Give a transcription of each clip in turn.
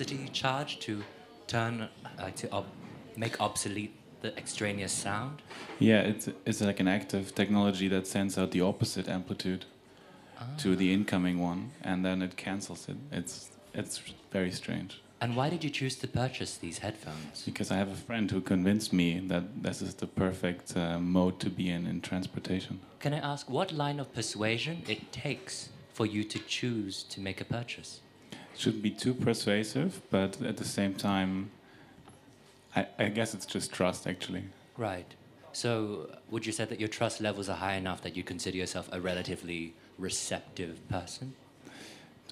electricity charge to turn, like to ob- make obsolete the extraneous sound? Yeah, it's it's like an active technology that sends out the opposite amplitude to the incoming one, and then it cancels it. It's it's very strange. And why did you choose to purchase these headphones? Because I have a friend who convinced me that this is the perfect uh, mode to be in in transportation. Can I ask what line of persuasion it takes for you to choose to make a purchase? Shouldn't be too persuasive, but at the same time, I, I guess it's just trust actually. Right. So, would you say that your trust levels are high enough that you consider yourself a relatively receptive person?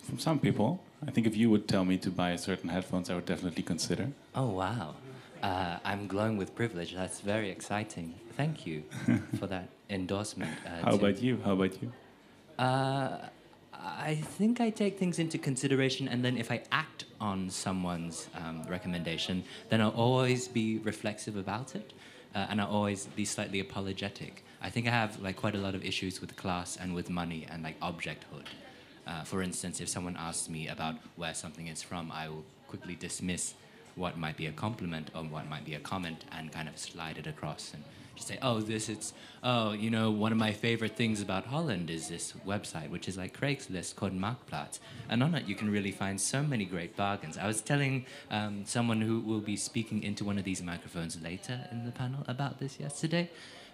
From some people, I think if you would tell me to buy certain headphones, I would definitely consider. Oh, wow. Uh, I'm glowing with privilege. That's very exciting. Thank you for that endorsement. Uh, How about you? How about you? Uh, I think I take things into consideration, and then if I act on someone's um, recommendation, then I'll always be reflexive about it, uh, and I'll always be slightly apologetic. I think I have like quite a lot of issues with class and with money and like objecthood. Uh, for instance, if someone asks me about where something is from, I will quickly dismiss what might be a compliment or what might be a comment and kind of slide it across and just say, oh, this it's oh, you know, one of my favorite things about Holland is this website, which is like Craigslist called Marktplaats. And on it, you can really find so many great bargains. I was telling um, someone who will be speaking into one of these microphones later in the panel about this yesterday.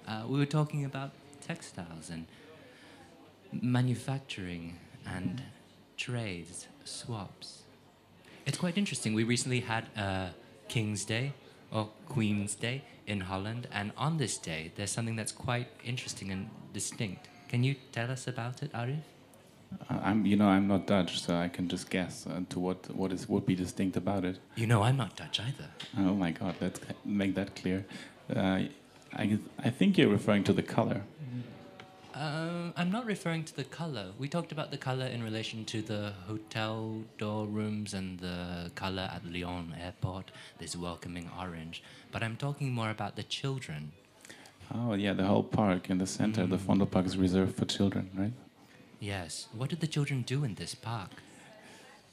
Uh, we were talking about textiles and manufacturing and trades, swaps. It's quite interesting. We recently had uh, King's Day or Queen's Day in Holland, and on this day, there's something that's quite interesting and distinct. Can you tell us about it, Arif? Uh, I'm, you know, I'm not Dutch, so I can just guess uh, to what what is would be distinct about it. You know, I'm not Dutch either. Oh my God, let's make that clear. Uh, I I think you're referring to the color. Um, I'm not referring to the color. We talked about the color in relation to the hotel door rooms and the color at Lyon airport, this welcoming orange. But I'm talking more about the children. Oh yeah, the whole park in the center, of the Vondelpark is reserved for children, right? Yes. What did the children do in this park?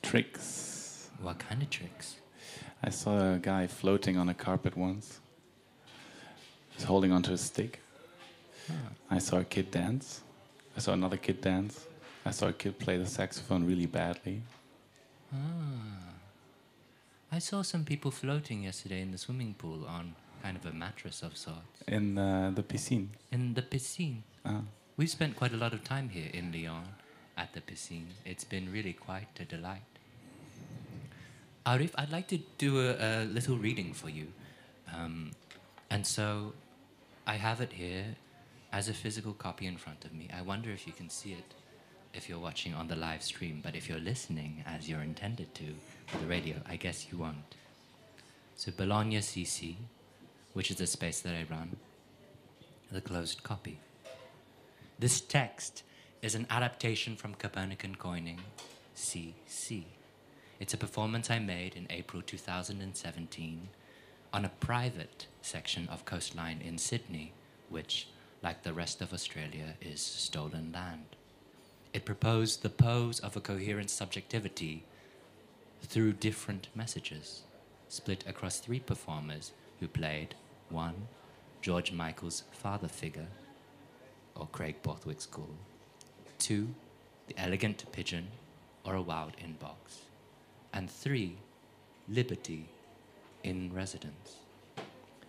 Tricks. What kind of tricks? I saw a guy floating on a carpet once. He's holding onto a stick. I saw a kid dance. I saw another kid dance. I saw a kid play the saxophone really badly. Ah. I saw some people floating yesterday in the swimming pool on kind of a mattress of sorts. In uh, the piscine. In the piscine. Ah. We've spent quite a lot of time here in Lyon at the piscine. It's been really quite a delight. Arif, I'd like to do a, a little reading for you. Um, and so I have it here as a physical copy in front of me. I wonder if you can see it if you're watching on the live stream, but if you're listening as you're intended to for the radio, I guess you won't. So Bologna CC, which is the space that I run, the closed copy. This text is an adaptation from Copernican coining CC. It's a performance I made in April 2017 on a private section of coastline in Sydney, which, like the rest of Australia, is stolen land. It proposed the pose of a coherent subjectivity through different messages, split across three performers who played one, George Michael's father figure, or Craig Borthwick's school. Two, the elegant pigeon or a wild inbox. And three, liberty in residence.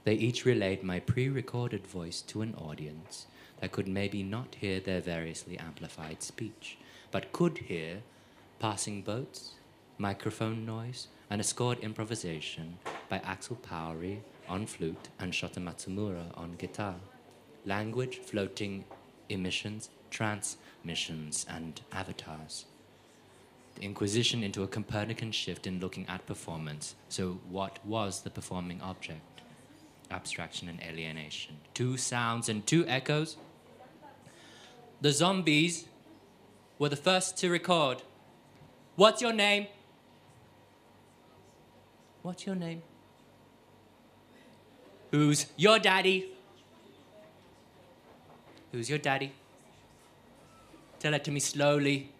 They each relayed my pre recorded voice to an audience that could maybe not hear their variously amplified speech, but could hear passing boats, microphone noise, and a scored improvisation by Axel Powery on flute and Shota Matsumura on guitar. Language, floating emissions, transmissions, and avatars. The Inquisition into a Copernican shift in looking at performance. So, what was the performing object? Abstraction and alienation. Two sounds and two echoes. The zombies were the first to record. What's your name? What's your name? Who's your daddy? Who's your daddy? Tell it to me slowly.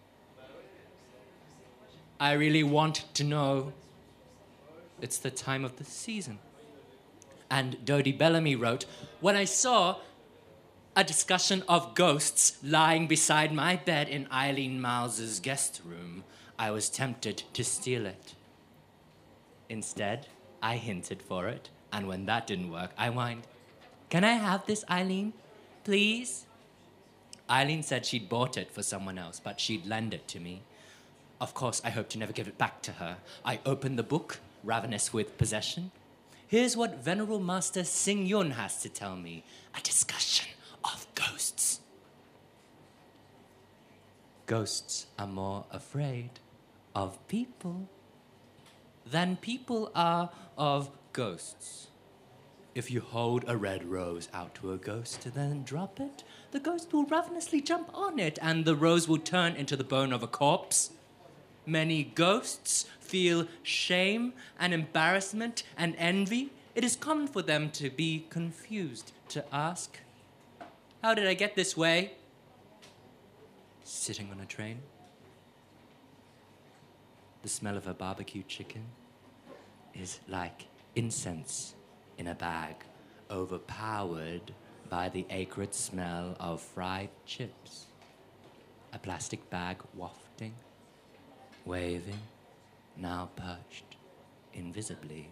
I really want to know. It's the time of the season. And Dodie Bellamy wrote, When I saw a discussion of ghosts lying beside my bed in Eileen Myles's guest room, I was tempted to steal it. Instead, I hinted for it, and when that didn't work, I whined, Can I have this, Eileen? Please? Eileen said she'd bought it for someone else, but she'd lend it to me. Of course, I hoped to never give it back to her. I opened the book, ravenous with possession. Here's what Venerable Master Hsing Yun has to tell me a discussion of ghosts. Ghosts are more afraid of people than people are of ghosts. If you hold a red rose out to a ghost and then drop it, the ghost will ravenously jump on it and the rose will turn into the bone of a corpse. Many ghosts feel shame and embarrassment and envy. It is common for them to be confused, to ask, How did I get this way? Sitting on a train. The smell of a barbecue chicken is like incense in a bag, overpowered by the acrid smell of fried chips. A plastic bag wafting, waving, now perched invisibly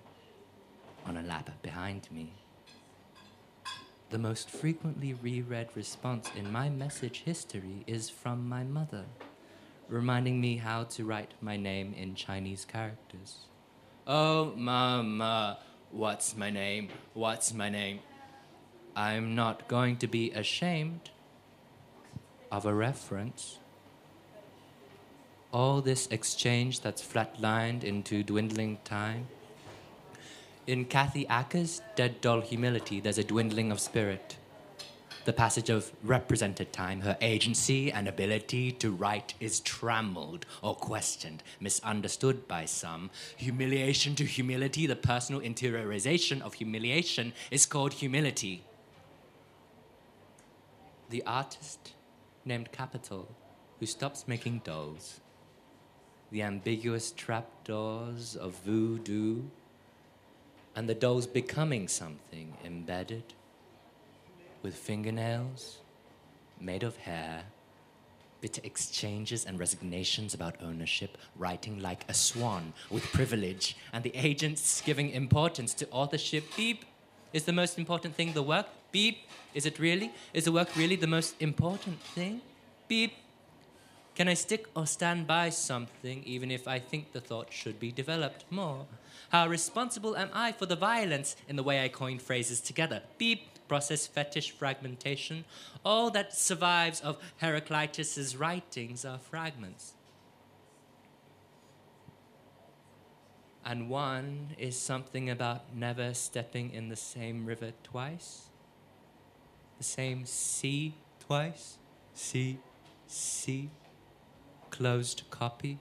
on a lap behind me. The most frequently reread response in my message history is from my mother, reminding me how to write my name in Chinese characters. Oh, Mama, what's my name? What's my name? I'm not going to be ashamed of a reference. All this exchange that's flatlined into dwindling time. In Kathy Acker's Dead Doll Humility, there's a dwindling of spirit. The passage of represented time, her agency and ability to write is trammeled or questioned, misunderstood by some. Humiliation to humility, the personal interiorization of humiliation, is called humility. The artist named Capitol, who stops making dolls. The ambiguous trapdoors of voodoo, and the dolls becoming something embedded with fingernails made of hair, bitter exchanges and resignations about ownership, writing like a swan with privilege, and the agents giving importance to authorship. Beep is the most important thing, the work. Beep, is it really? Is the work really the most important thing? Beep. Can I stick or stand by something even if I think the thought should be developed more? How responsible am I for the violence in the way I coin phrases together? Beep process fetish fragmentation, all that survives of Heraclitus's writings are fragments. And one is something about never stepping in the same river twice, the same sea twice, sea, sea, closed copy,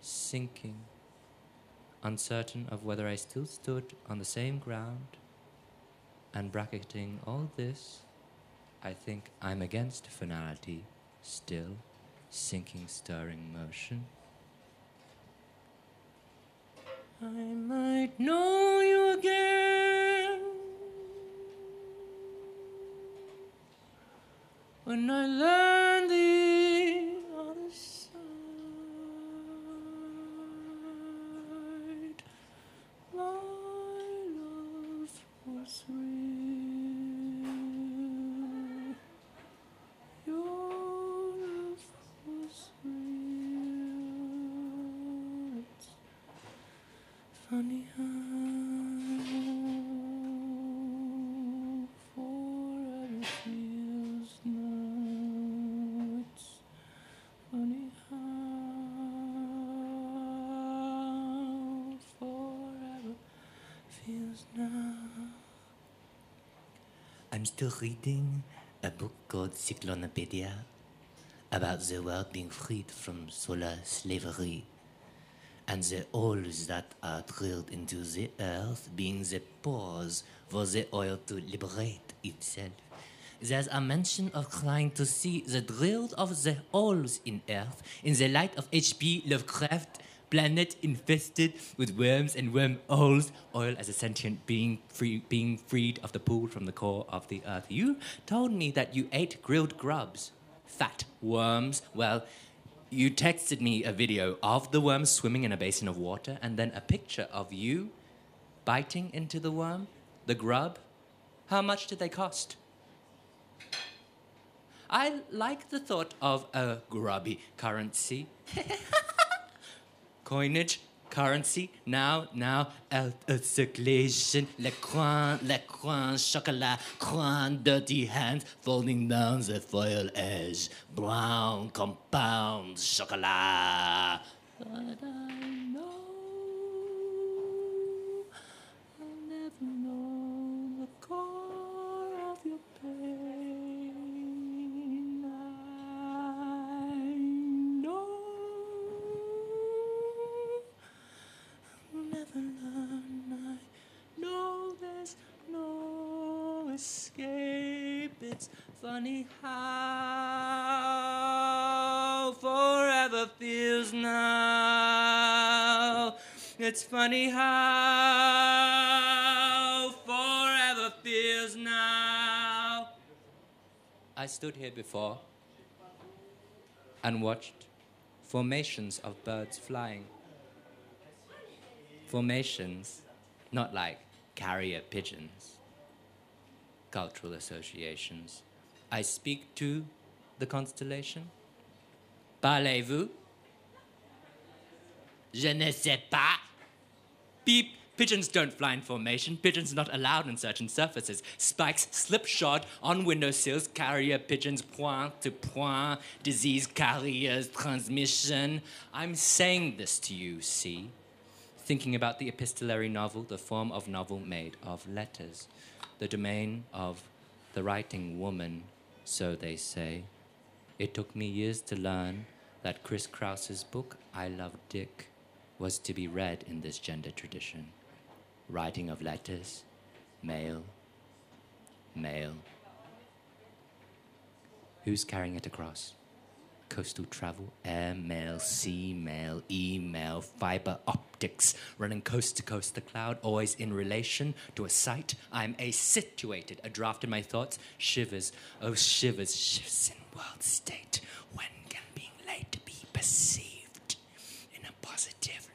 sinking, uncertain of whether I still stood on the same ground and bracketing all this, I think I'm against finality, still, sinking, stirring motion. I might know you again when I learn the still reading a book called Cyclonopedia about the world being freed from solar slavery and the holes that are drilled into the earth being the pores for the oil to liberate itself. There's a mention of trying to see the drilled of the holes in earth in the light of H.P. Lovecraft planet infested with worms and wormholes, oil as a sentient being free, being freed of the pool from the core of the earth. You told me that you ate grilled grubs, fat worms. Well, you texted me a video of the worm swimming in a basin of water and then a picture of you biting into the worm, the grub. How much did they cost? I like the thought of a grubby currency. Coinage, currency, now, now, a, a circulation, le coin, le coin, chocolat, coin, dirty hands, folding down the foil edge, brown compound, chocolat. I stood here before and watched formations of birds flying. Formations, not like carrier pigeons. Cultural associations. I speak to the constellation. Parlez-vous? Je ne sais pas. Beep. Pigeons don't fly in formation. Pigeons not allowed on certain surfaces. Spikes slipshod on windowsills. Carrier pigeons point to point. Disease carriers transmission. I'm saying this to you, see? Thinking about the epistolary novel, the form of novel made of letters, the domain of the writing woman, so they say. It took me years to learn that Chris Kraus's book, I Love Dick, was to be read in this gender tradition. Writing of letters, mail, mail. Who's carrying it across? Coastal travel, air mail, sea mail, email, fiber optics, running coast to coast, the cloud always in relation to a site. I'm a situated, a draft in my thoughts, shivers, oh shivers, shifts in world state. When can being late be perceived in a positive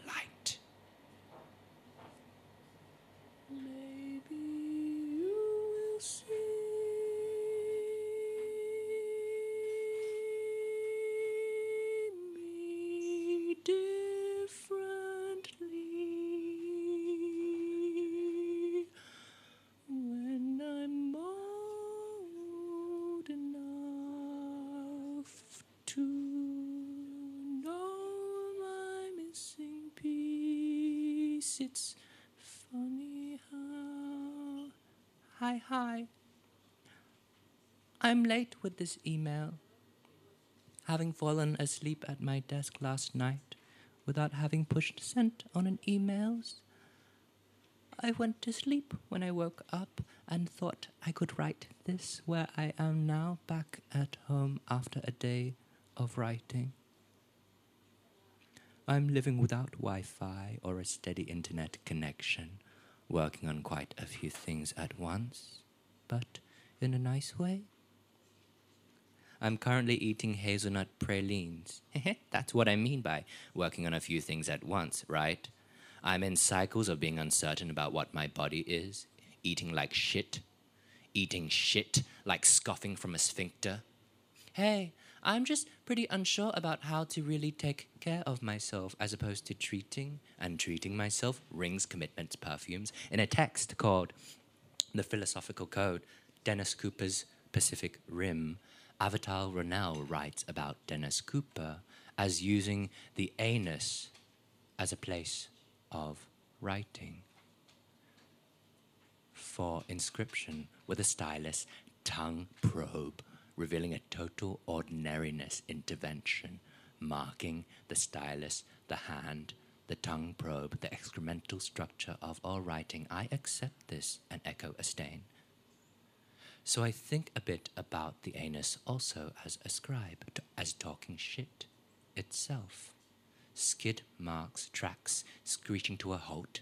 It's funny how. Hi, hi. I'm late with this email. Having fallen asleep at my desk last night without having pushed send on an emails, I went to sleep when I woke up and thought I could write this where I am now back at home after a day of writing. I'm living without Wi Fi or a steady internet connection, working on quite a few things at once, but in a nice way. I'm currently eating hazelnut pralines. That's what I mean by working on a few things at once, right? I'm in cycles of being uncertain about what my body is, eating like shit, eating shit like scoffing from a sphincter. Hey, I'm just pretty unsure about how to really take care of myself as opposed to treating and treating myself rings, commitments, perfumes in a text called The Philosophical Code, Dennis Cooper's Pacific Rim. Avital Ronell writes about Dennis Cooper as using the anus as a place of writing. For inscription with a stylus, tongue probe, revealing a total ordinariness intervention, marking the stylus, the hand, the tongue probe, the excremental structure of all writing. I accept this and echo a stain. So I think a bit about the anus also as a scribe, as talking shit itself. skid marks, tracks screeching to a halt.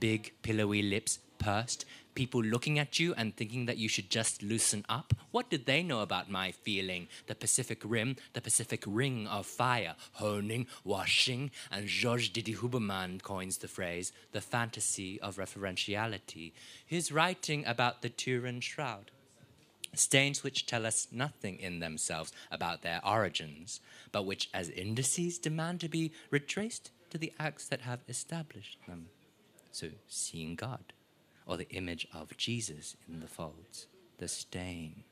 Big, pillowy lips pursed, people looking at you and thinking that you should just loosen up? What did they know about my feeling? The Pacific Rim, the Pacific Ring of Fire, honing, washing, and Georges Didi Huberman coins the phrase, the fantasy of referentiality. He's writing about the Turin Shroud. Stains which tell us nothing in themselves about their origins, but which, as indices, demand to be retraced to the acts that have established them. So, seeing God or the image of Jesus in the folds, the stain.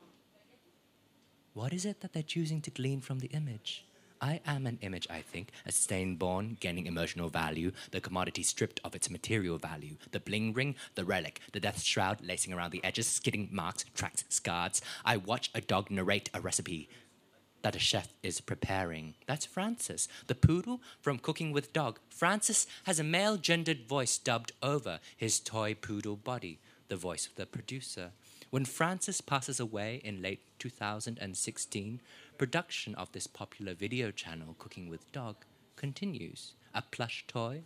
What is it that they're choosing to glean from the image? I am an image, I think, a stain born, gaining emotional value, the commodity stripped of its material value, the bling ring, the relic, the death shroud lacing around the edges, skidding marks, tracks, scars. I watch a dog narrate a recipe, that a chef is preparing. That's Francis, the poodle from Cooking with Dog. Francis has a male gendered voice dubbed over his toy poodle body, the voice of the producer. When Francis passes away in late 2016, production of this popular video channel, Cooking with Dog, continues. A plush toy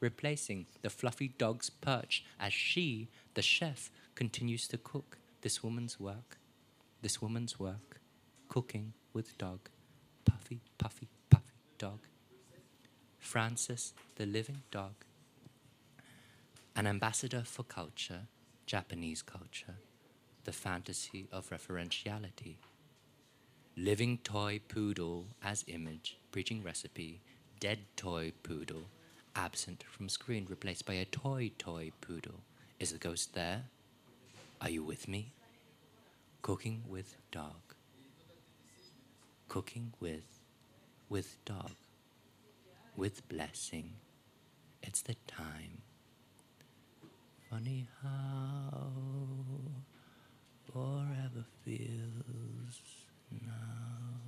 replacing the fluffy dog's perch as she, the chef, continues to cook this woman's work. This woman's work, cooking with dog, puffy, puffy, puffy dog. Francis, the living dog. An ambassador for culture, Japanese culture, the fantasy of referentiality. Living toy poodle as image, preaching recipe, dead toy poodle, absent from screen, replaced by a toy toy poodle. Is the ghost there? Are you with me? Cooking with dog cooking with, with dog, with blessing. It's the time. Funny how forever feels now.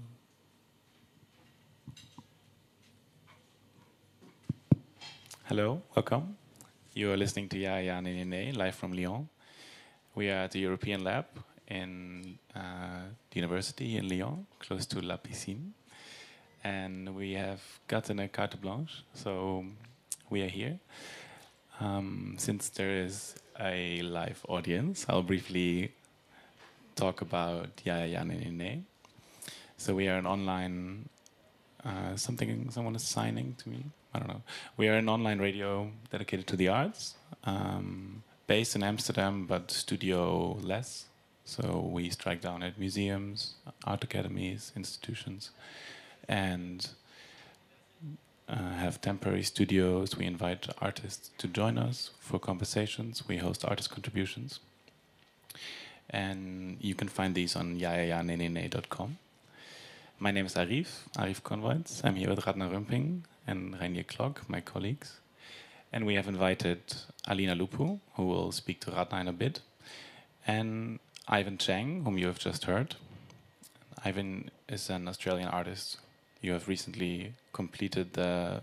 Hello, welcome. You are listening to Yaya Ya Ne Ne live from Lyon. We are at the European Lab in uh, the university in Lyon, close to La Piscine. And we have gotten a carte blanche, so we are here. Um, since there is a live audience, I'll briefly talk about Ya Ya Ne Ne. So we are an online uh, something someone is signing to me. I don't know. We are an online radio dedicated to the arts, um, based in Amsterdam, but studio less. So we strike down at museums, art academies, institutions, and uh, have temporary studios. We invite artists to join us for conversations. We host artist contributions. And you can find these on jajajaneeneenee.com. My name is Arif, Arif Kornweitz. I'm here with Radna Rumping and Reinier Klok, my colleagues. And we have invited Alina Lupu, who will speak to Radna in a bit, and Ivan Cheng, whom you have just heard. Ivan is an Australian artist. You have recently completed the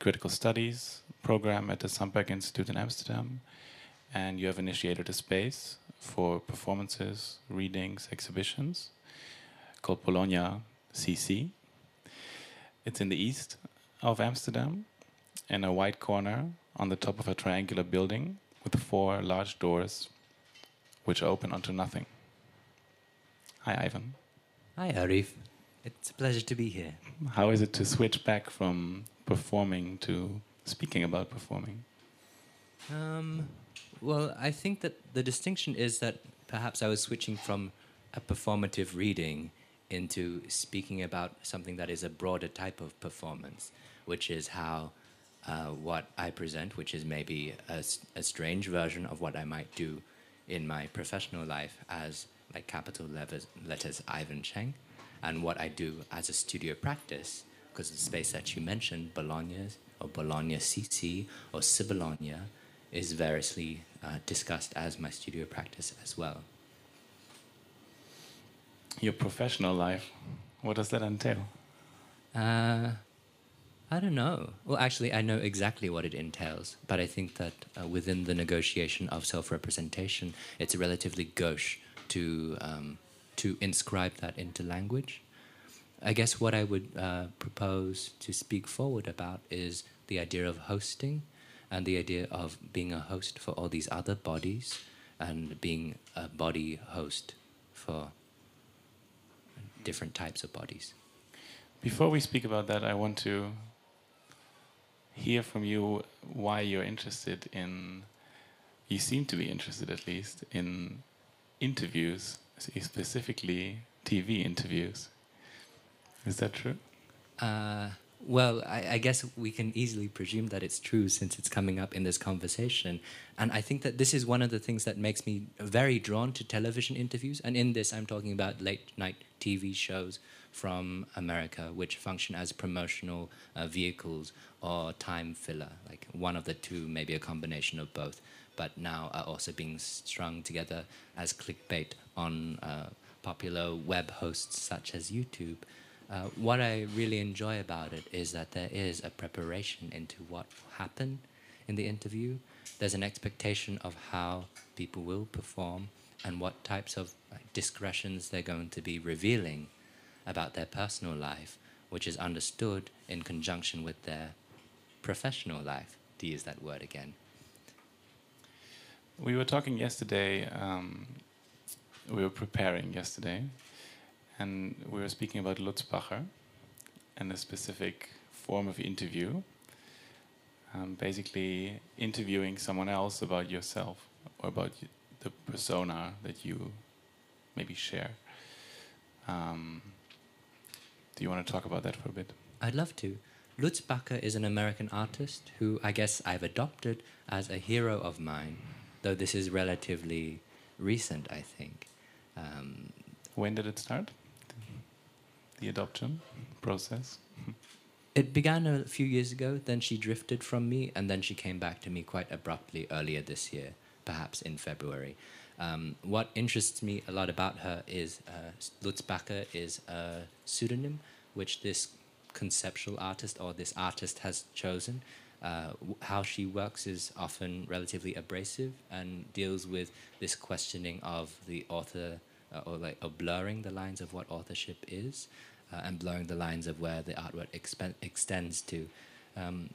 critical studies program at the Sandberg Institute in Amsterdam, and you have initiated a space for performances, readings, exhibitions called Bologna CC. It's in the east of Amsterdam, in a white corner on the top of a triangular building with four large doors which open onto nothing. Hi, Ivan. Hi, Arif. It's a pleasure to be here. How is it to switch back from performing to speaking about performing? Um, well, I think that the distinction is that perhaps I was switching from a performative reading into speaking about something that is a broader type of performance, which is how uh, what I present, which is maybe a, a strange version of what I might do in my professional life as like capital letters, letters Ivan Cheng, and what I do as a studio practice, because the space that you mentioned, Bologna or Bologna CC or Sibologna, is variously uh, discussed as my studio practice as well. Your professional life, what does that entail? Uh, I don't know. Well, actually, I know exactly what it entails, but I think that uh, within the negotiation of self representation, it's relatively gauche to, um, to inscribe that into language. I guess what I would uh, propose to speak forward about is the idea of hosting and the idea of being a host for all these other bodies and being a body host for different types of bodies. Before we speak about that, I want to hear from you why you're interested in, you seem to be interested at least, in interviews, specifically TV interviews. Is that true? Uh, well, I, I, guess we can easily presume that it's true since it's coming up in this conversation. And I think that this is one of the things that makes me very drawn to television interviews. And in this, I'm talking about late night TV shows from America, which function as promotional uh, vehicles or time filler, like one of the two, maybe a combination of both, but now are also being strung together as clickbait on uh, popular web hosts such as YouTube. Uh, what I really enjoy about it is that there is a preparation into what will happen in the interview. There's an expectation of how people will perform and what types of discretions they're going to be revealing about their personal life, which is understood in conjunction with their professional life, to use that word again. We were talking yesterday, um, we were preparing yesterday and we were speaking about Lutz Bacher and a specific form of interview. Um, basically, interviewing someone else about yourself or about the persona that you maybe share. Um, do you want to talk about that for a bit? I'd love to. Lutz Bacher is an American artist who I guess I've adopted as a hero of mine, though this is relatively recent, I think. Um, when did it start? the adoption process? It began a few years ago, then she drifted from me, and then she came back to me quite abruptly earlier this year, perhaps in February. Um, what interests me a lot about her is uh, Lutz Bacher is a pseudonym which this conceptual artist or this artist has chosen. Uh, how she works is often relatively abrasive and deals with this questioning of the author uh, or like or blurring the lines of what authorship is uh, and blurring the lines of where the artwork extends to. Um,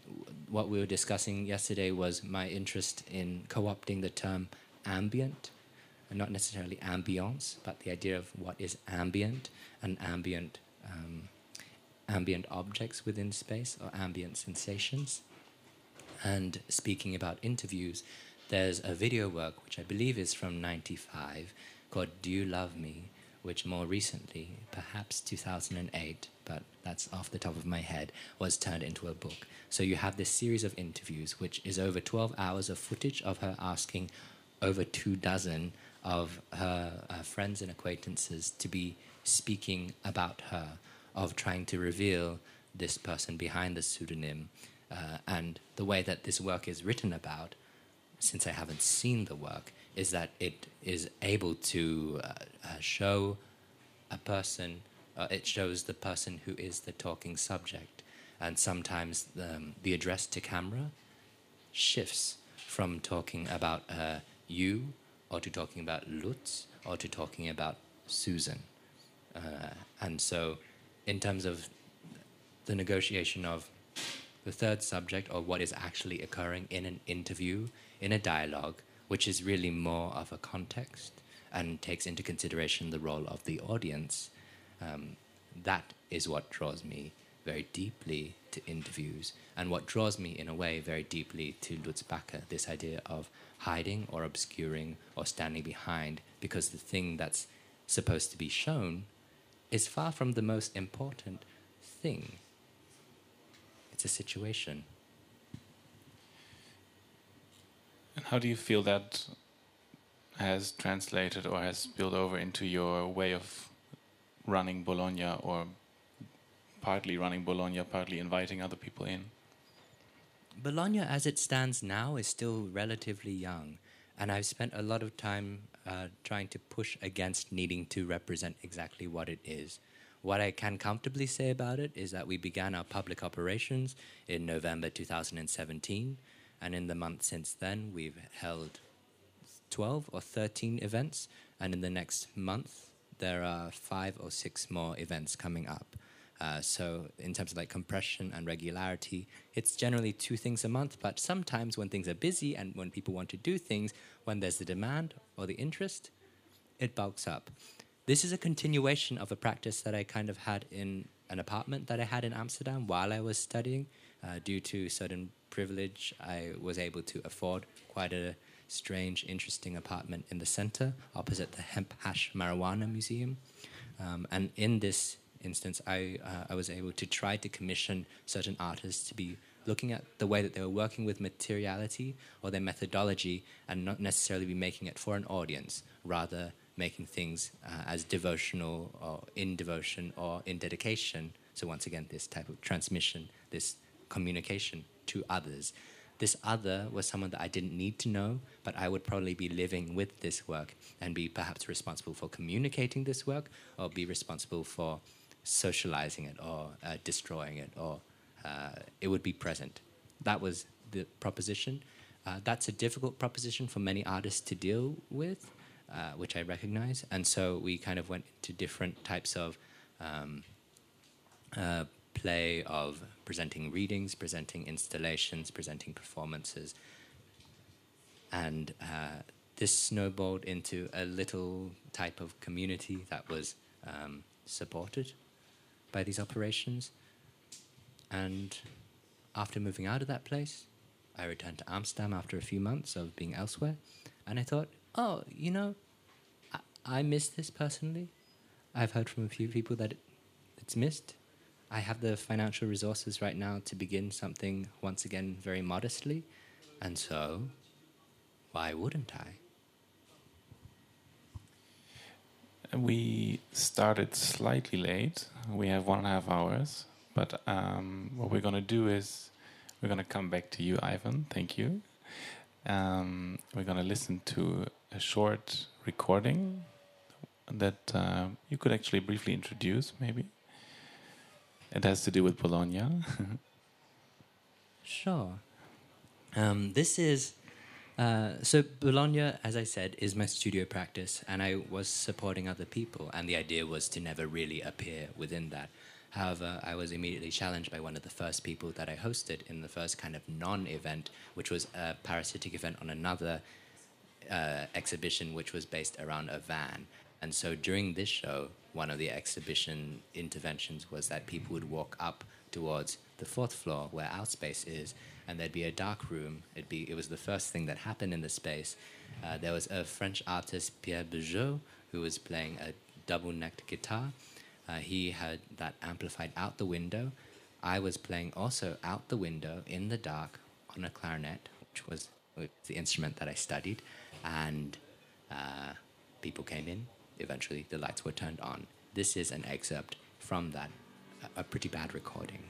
what we were discussing yesterday was my interest in co-opting the term ambient, and not necessarily ambience, but the idea of what is ambient and ambient um, ambient objects within space or ambient sensations. And speaking about interviews, there's a video work which I believe is from '95 called Do You Love Me, which more recently, perhaps 2008, but that's off the top of my head, was turned into a book. So you have this series of interviews, which is over 12 hours of footage of her asking over two dozen of her uh, friends and acquaintances to be speaking about her, of trying to reveal this person behind the pseudonym. Uh, and the way that this work is written about, since I haven't seen the work, is that it is able to uh, uh, show a person, uh, it shows the person who is the talking subject. And sometimes um, the address to camera shifts from talking about uh, you or to talking about Lutz or to talking about Susan. Uh, and so, in terms of the negotiation of the third subject or what is actually occurring in an interview, in a dialogue, which is really more of a context and takes into consideration the role of the audience. Um, that is what draws me very deeply to interviews, and what draws me, in a way, very deeply to Lutz Bacher this idea of hiding or obscuring or standing behind, because the thing that's supposed to be shown is far from the most important thing. It's a situation. And how do you feel that has translated or has spilled over into your way of running Bologna or partly running Bologna, partly inviting other people in? Bologna, as it stands now, is still relatively young, and I've spent a lot of time uh, trying to push against needing to represent exactly what it is. What I can comfortably say about it is that we began our public operations in November 2017 and in the month since then, we've held 12 or 13 events. And in the next month, there are five or six more events coming up. Uh, so, in terms of like compression and regularity, it's generally two things a month. But sometimes when things are busy and when people want to do things, when there's the demand or the interest, it bulks up. This is a continuation of a practice that I kind of had in an apartment that I had in Amsterdam while I was studying. Uh, due to certain privilege, I was able to afford quite a strange, interesting apartment in the center opposite the Hemp Hash Marijuana Museum. Um, and in this instance, I, uh, I was able to try to commission certain artists to be looking at the way that they were working with materiality or their methodology and not necessarily be making it for an audience, rather making things uh, as devotional or in devotion or in dedication. So, once again, this type of transmission, this communication to others. This other was someone that I didn't need to know, but I would probably be living with this work and be perhaps responsible for communicating this work or be responsible for socializing it or uh, destroying it or uh, it would be present. That was the proposition. Uh, that's a difficult proposition for many artists to deal with, uh, which I recognize. And so we kind of went into different types of um, uh, play of presenting readings, presenting installations, presenting performances. And uh, this snowballed into a little type of community that was um, supported by these operations. And after moving out of that place, I returned to Amsterdam after a few months of being elsewhere. And I thought, oh, you know, I, I miss this personally. I've heard from a few people that it, it's missed. I have the financial resources right now to begin something once again very modestly, and so why wouldn't I? We started slightly late. We have one and a half hours, but um, what we're going to do is we're going to come back to you, Ivan. Thank you. Um, we're going to listen to a short recording that uh, you could actually briefly introduce, maybe. It has to do with Bologna. sure. Um, this is uh, so Bologna, as I said, is my studio practice, and I was supporting other people, and the idea was to never really appear within that. However, I was immediately challenged by one of the first people that I hosted in the first kind of non-event, which was a parasitic event on another uh, exhibition, which was based around a van. And so during this show, one of the exhibition interventions was that people would walk up towards the fourth floor where our space is, and there'd be a dark room. It'd be, it was the first thing that happened in the space. Uh, there was a French artist, Pierre Bejeau, who was playing a double necked guitar. Uh, he had that amplified out the window. I was playing also out the window in the dark on a clarinet, which was the instrument that I studied, and uh, people came in eventually the lights were turned on. This is an excerpt from that, a pretty bad recording.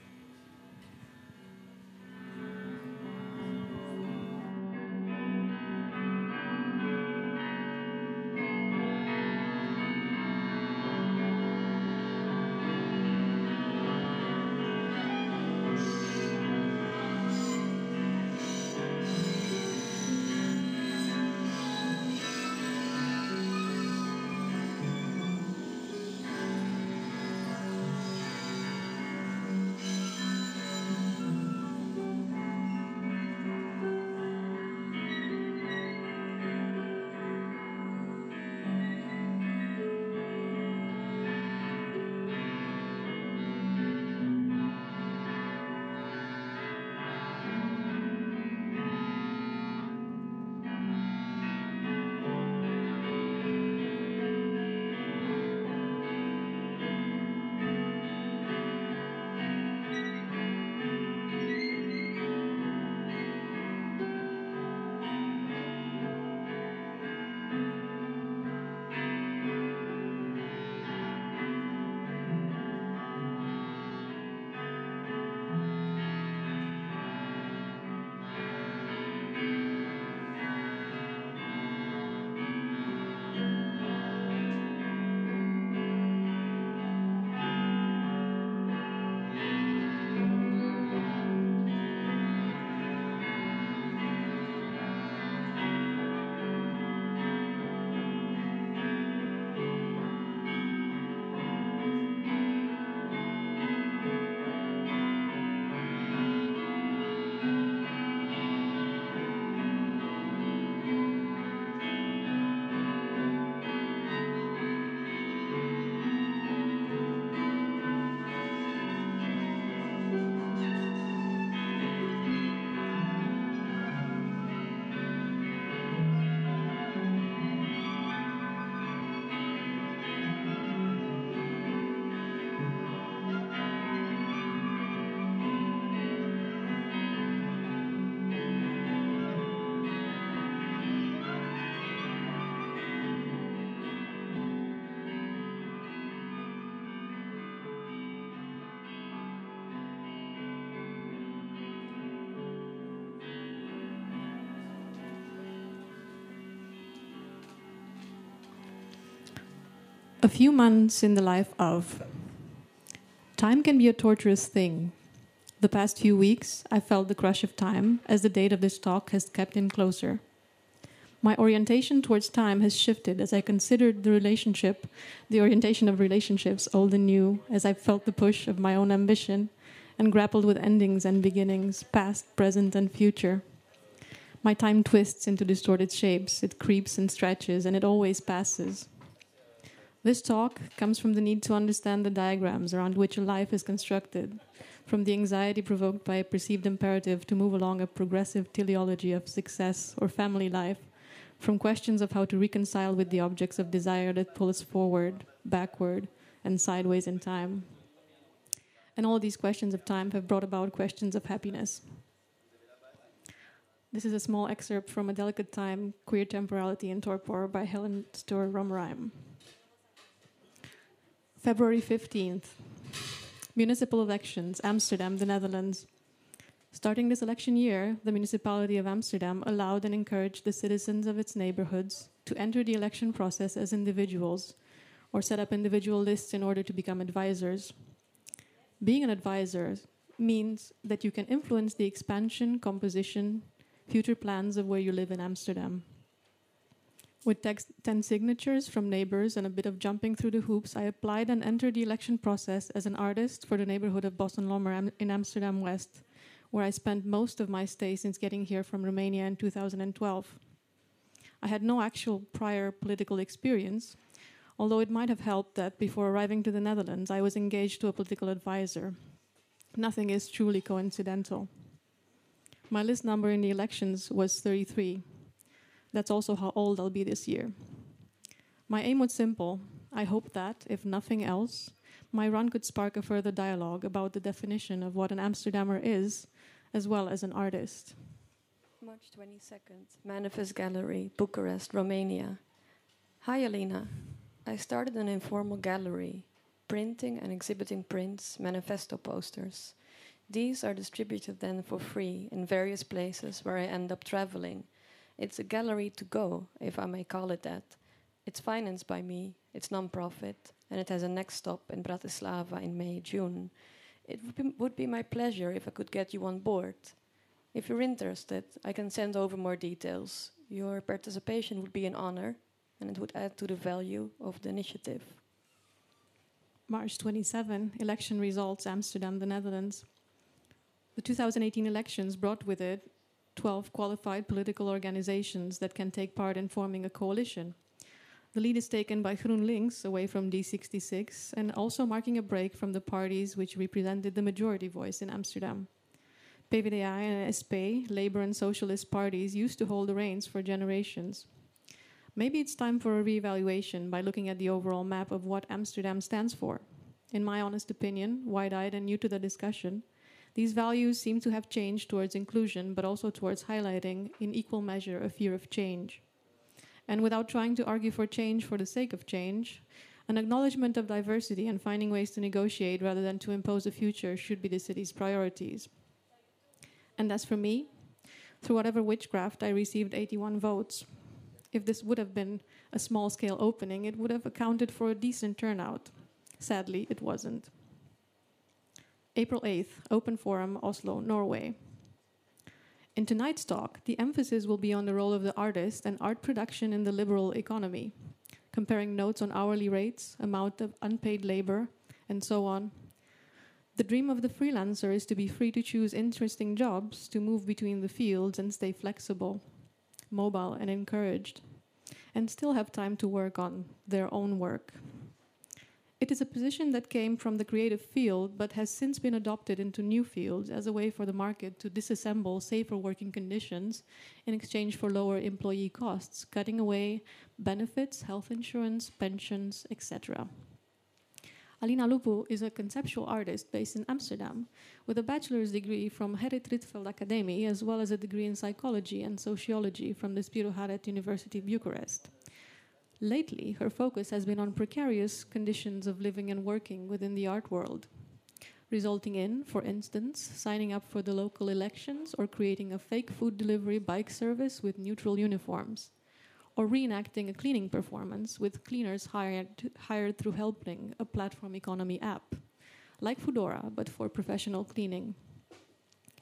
A few months in the life of. Time can be a torturous thing. The past few weeks, I felt the crush of time as the date of this talk has kept in closer. My orientation towards time has shifted as I considered the relationship, the orientation of relationships, old and new, as I felt the push of my own ambition and grappled with endings and beginnings, past, present, and future. My time twists into distorted shapes, it creeps and stretches, and it always passes. This talk comes from the need to understand the diagrams around which a life is constructed, from the anxiety provoked by a perceived imperative to move along a progressive teleology of success or family life, from questions of how to reconcile with the objects of desire that pull us forward, backward, and sideways in time. And all these questions of time have brought about questions of happiness. This is a small excerpt from A Delicate Time, Queer Temporality and Torpor by Helen Stewart Romrime. February 15th. Municipal elections, Amsterdam, the Netherlands. Starting this election year, the municipality of Amsterdam allowed and encouraged the citizens of its neighborhoods to enter the election process as individuals or set up individual lists in order to become advisors. Being an advisor means that you can influence the expansion, composition, future plans of where you live in Amsterdam. With text, 10 signatures from neighbors and a bit of jumping through the hoops, I applied and entered the election process as an artist for the neighborhood of Bos en Lommer in Amsterdam West, where I spent most of my stay since getting here from Romania in 2012. I had no actual prior political experience, although it might have helped that before arriving to the Netherlands, I was engaged to a political advisor. Nothing is truly coincidental. My list number in the elections was 33. That's also how old I'll be this year. My aim was simple. I hoped that, if nothing else, my run could spark a further dialogue about the definition of what an Amsterdammer is, as well as an artist. March 22nd, Manifest Gallery, Bucharest, Romania. Hi, Alina. I started an informal gallery, printing and exhibiting prints, manifesto posters. These are distributed then for free in various places where I end up traveling. It's a gallery to go, if I may call it that. It's financed by me, it's non-profit, and it has a next stop in Bratislava in May, June. It would be, would be my pleasure if I could get you on board. If you're interested, I can send over more details. Your participation would be an honor, and it would add to the value of the initiative. March 27, election results, Amsterdam, the Netherlands. The 2018 elections brought with it 12 qualified political organizations that can take part in forming a coalition. The lead is taken by GroenLinks away from D66 and also marking a break from the parties which represented the majority voice in Amsterdam. PvdA and SP, Labour and Socialist parties, used to hold the reins for generations. Maybe it's time for a reevaluation by looking at the overall map of what Amsterdam stands for. In my honest opinion, wide eyed and new to the discussion, these values seem to have changed towards inclusion, but also towards highlighting, in equal measure, a fear of change. And without trying to argue for change for the sake of change, an acknowledgement of diversity and finding ways to negotiate rather than to impose a future should be the city's priorities. And as for me, through whatever witchcraft, I received 81 votes, if this would have been a small scale opening, it would have accounted for a decent turnout. Sadly, it wasn't. April 8th, Open Forum, Oslo, Norway. In tonight's talk, the emphasis will be on the role of the artist and art production in the liberal economy, comparing notes on hourly rates, amount of unpaid labor, and so on. The dream of the freelancer is to be free to choose interesting jobs, to move between the fields and stay flexible mobile, and encouraged, and still have time to work on their own work. It is a position that came from the creative field but has since been adopted into new fields as a way for the market to disassemble safer working conditions in exchange for lower employee costs, cutting away benefits, health insurance, pensions, etc. Alina Lupu is a conceptual artist based in Amsterdam with a bachelor's degree from Gerrit Rietveld Academy as well as a degree in psychology and sociology from the Spiru Haret University of Bucharest. Lately, her focus has been on precarious conditions of living and working within the art world, resulting in, for instance, signing up for the local elections or creating a fake food delivery bike service with neutral uniforms, or reenacting a cleaning performance with cleaners hired, hired through Helpling, a platform economy app, like Foodora, but for professional cleaning.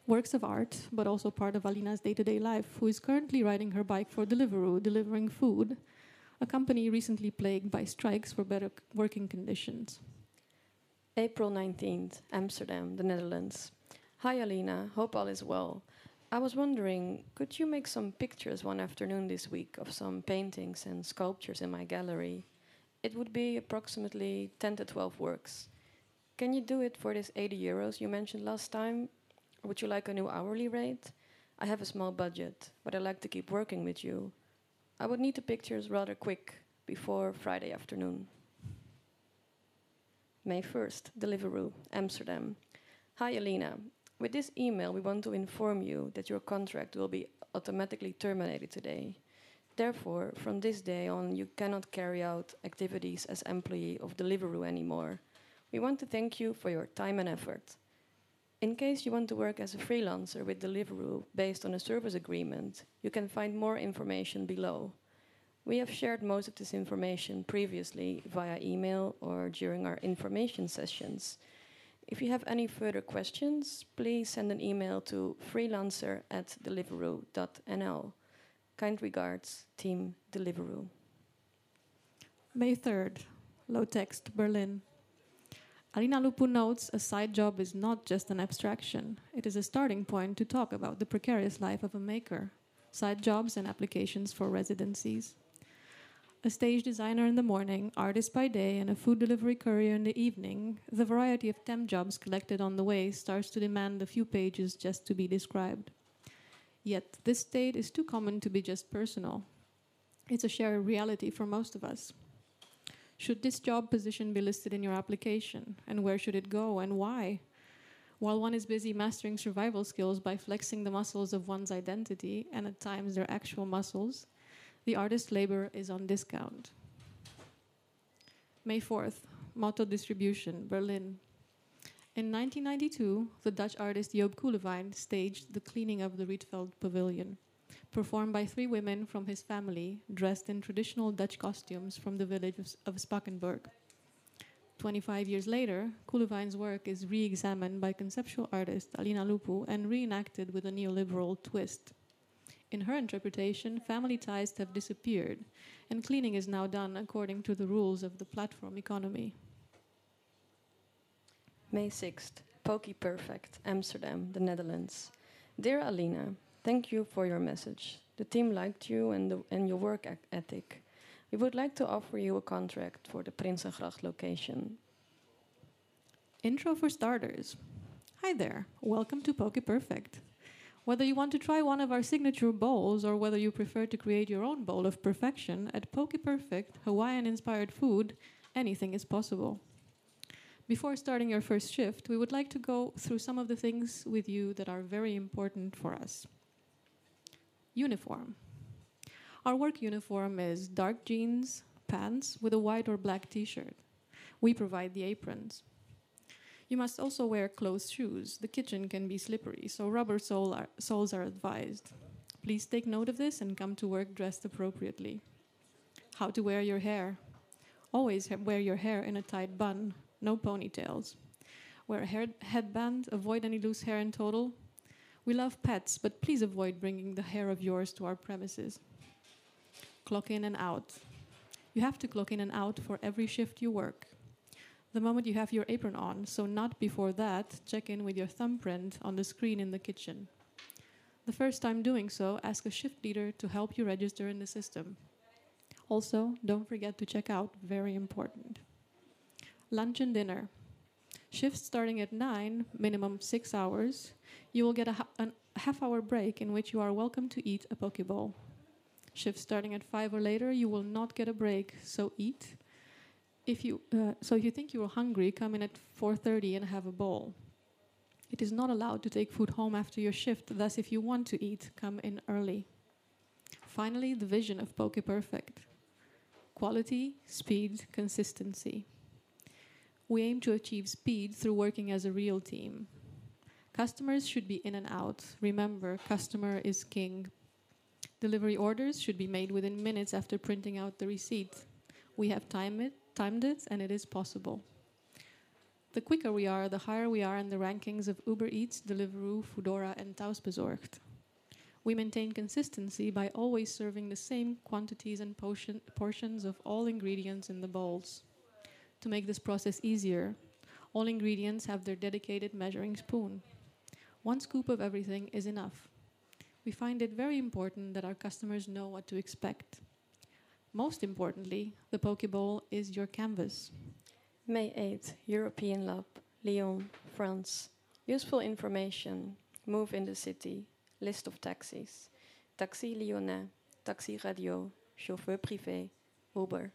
Works of art, but also part of Alina's day to day life, who is currently riding her bike for Deliveroo, delivering food, a company recently plagued by strikes for better working conditions. April 19th, Amsterdam, the Netherlands. Hi, Alina. Hope all is well. I was wondering, could you make some pictures one afternoon this week of some paintings and sculptures in my gallery? It would be approximately 10 to 12 works. Can you do it for this 80 euros you mentioned last time? Would you like a new hourly rate? I have a small budget, but I like to keep working with you. I would need the pictures rather quick, before Friday afternoon. May 1st, Deliveroo, Amsterdam. Hi, Alina. With this email, we want to inform you that your contract will be automatically terminated today. Therefore, from this day on, you cannot carry out activities as employee of Deliveroo anymore. We want to thank you for your time and effort. In case you want to work as a freelancer with Deliveroo based on a service agreement, you can find more information below. We have shared most of this information previously via email or during our information sessions. If you have any further questions, please send an email to freelancer at deliveroo.nl. Kind regards, Team Deliveroo. May 3rd, low text, Berlin. Alina Lupu notes a side job is not just an abstraction, it is a starting point to talk about the precarious life of a maker, side jobs and applications for residencies a stage designer in the morning, artist by day, and a food delivery courier in the evening, the variety of temp jobs collected on the way starts to demand a few pages just to be described. Yet, this state is too common to be just personal. It's a shared reality for most of us. Should this job position be listed in your application? And where should it go and why? While one is busy mastering survival skills by flexing the muscles of one's identity, and at times their actual muscles, the artist's labor is on discount. May 4th, Motto Distribution, Berlin. In 1992, the Dutch artist Job Koelewijn staged the cleaning of the Rietveld Pavilion, performed by three women from his family, dressed in traditional Dutch costumes from the village of Spakenburg. 25 years later, Koelewijn's work is re examined by conceptual artist Alina Lupu and reenacted with a neoliberal twist. In her interpretation, family ties have disappeared, and cleaning is now done according to the rules of the platform economy. May 6th, Poke Perfect, Amsterdam, the Netherlands. Dear Alina, thank you for your message. The team liked you and, the, and your work ethic. We would like to offer you a contract for the Prinsengracht location. Intro for starters. Hi there, welcome to Poke Perfect. Whether you want to try one of our signature bowls or whether you prefer to create your own bowl of perfection, at Poke Perfect, Hawaiian inspired food, anything is possible. Before starting your first shift, we would like to go through some of the things with you that are very important for us. Uniform. Our work uniform is dark jeans, pants with a white or black t shirt. We provide the aprons. You must also wear closed shoes. The kitchen can be slippery, so rubber sole are, soles are advised. Please take note of this and come to work dressed appropriately. How to wear your hair. Always wear your hair in a tight bun, no ponytails. Wear a headband, avoid any loose hair in total. We love pets, but please avoid bringing the hair of yours to our premises. Clock in and out. You have to clock in and out for every shift you work the moment you have your apron on, so not before that, check in with your thumbprint on the screen in the kitchen. The first time doing so, ask a shift leader to help you register in the system. Also, don't forget to check out, very important. Lunch and dinner. Shifts starting at 9, minimum 6 hours. You will get a, a half hour break in which you are welcome to eat a poke bowl. Shifts starting at 5 or later, you will not get a break, so eat if you uh, so if you think you're hungry, come in at 4:30 and have a bowl. It is not allowed to take food home after your shift. Thus, if you want to eat, come in early. Finally, the vision of Poke Perfect: quality, speed, consistency. We aim to achieve speed through working as a real team. Customers should be in and out. Remember, customer is king. Delivery orders should be made within minutes after printing out the receipt. We have time it, timed it, and it is possible. The quicker we are, the higher we are in the rankings of Uber Eats, Deliveroo, Foodora, and Thuisbezorgd. We maintain consistency by always serving the same quantities and portion, portions of all ingredients in the bowls. To make this process easier, all ingredients have their dedicated measuring spoon. One scoop of everything is enough. We find it very important that our customers know what to expect. Most importantly, the Pokeball is your canvas. May 8th, European Lab, Lyon, France. Useful information. Move in the city. List of taxis. Taxi Lyonnais, Taxi Radio, Chauffeur Privé, Uber.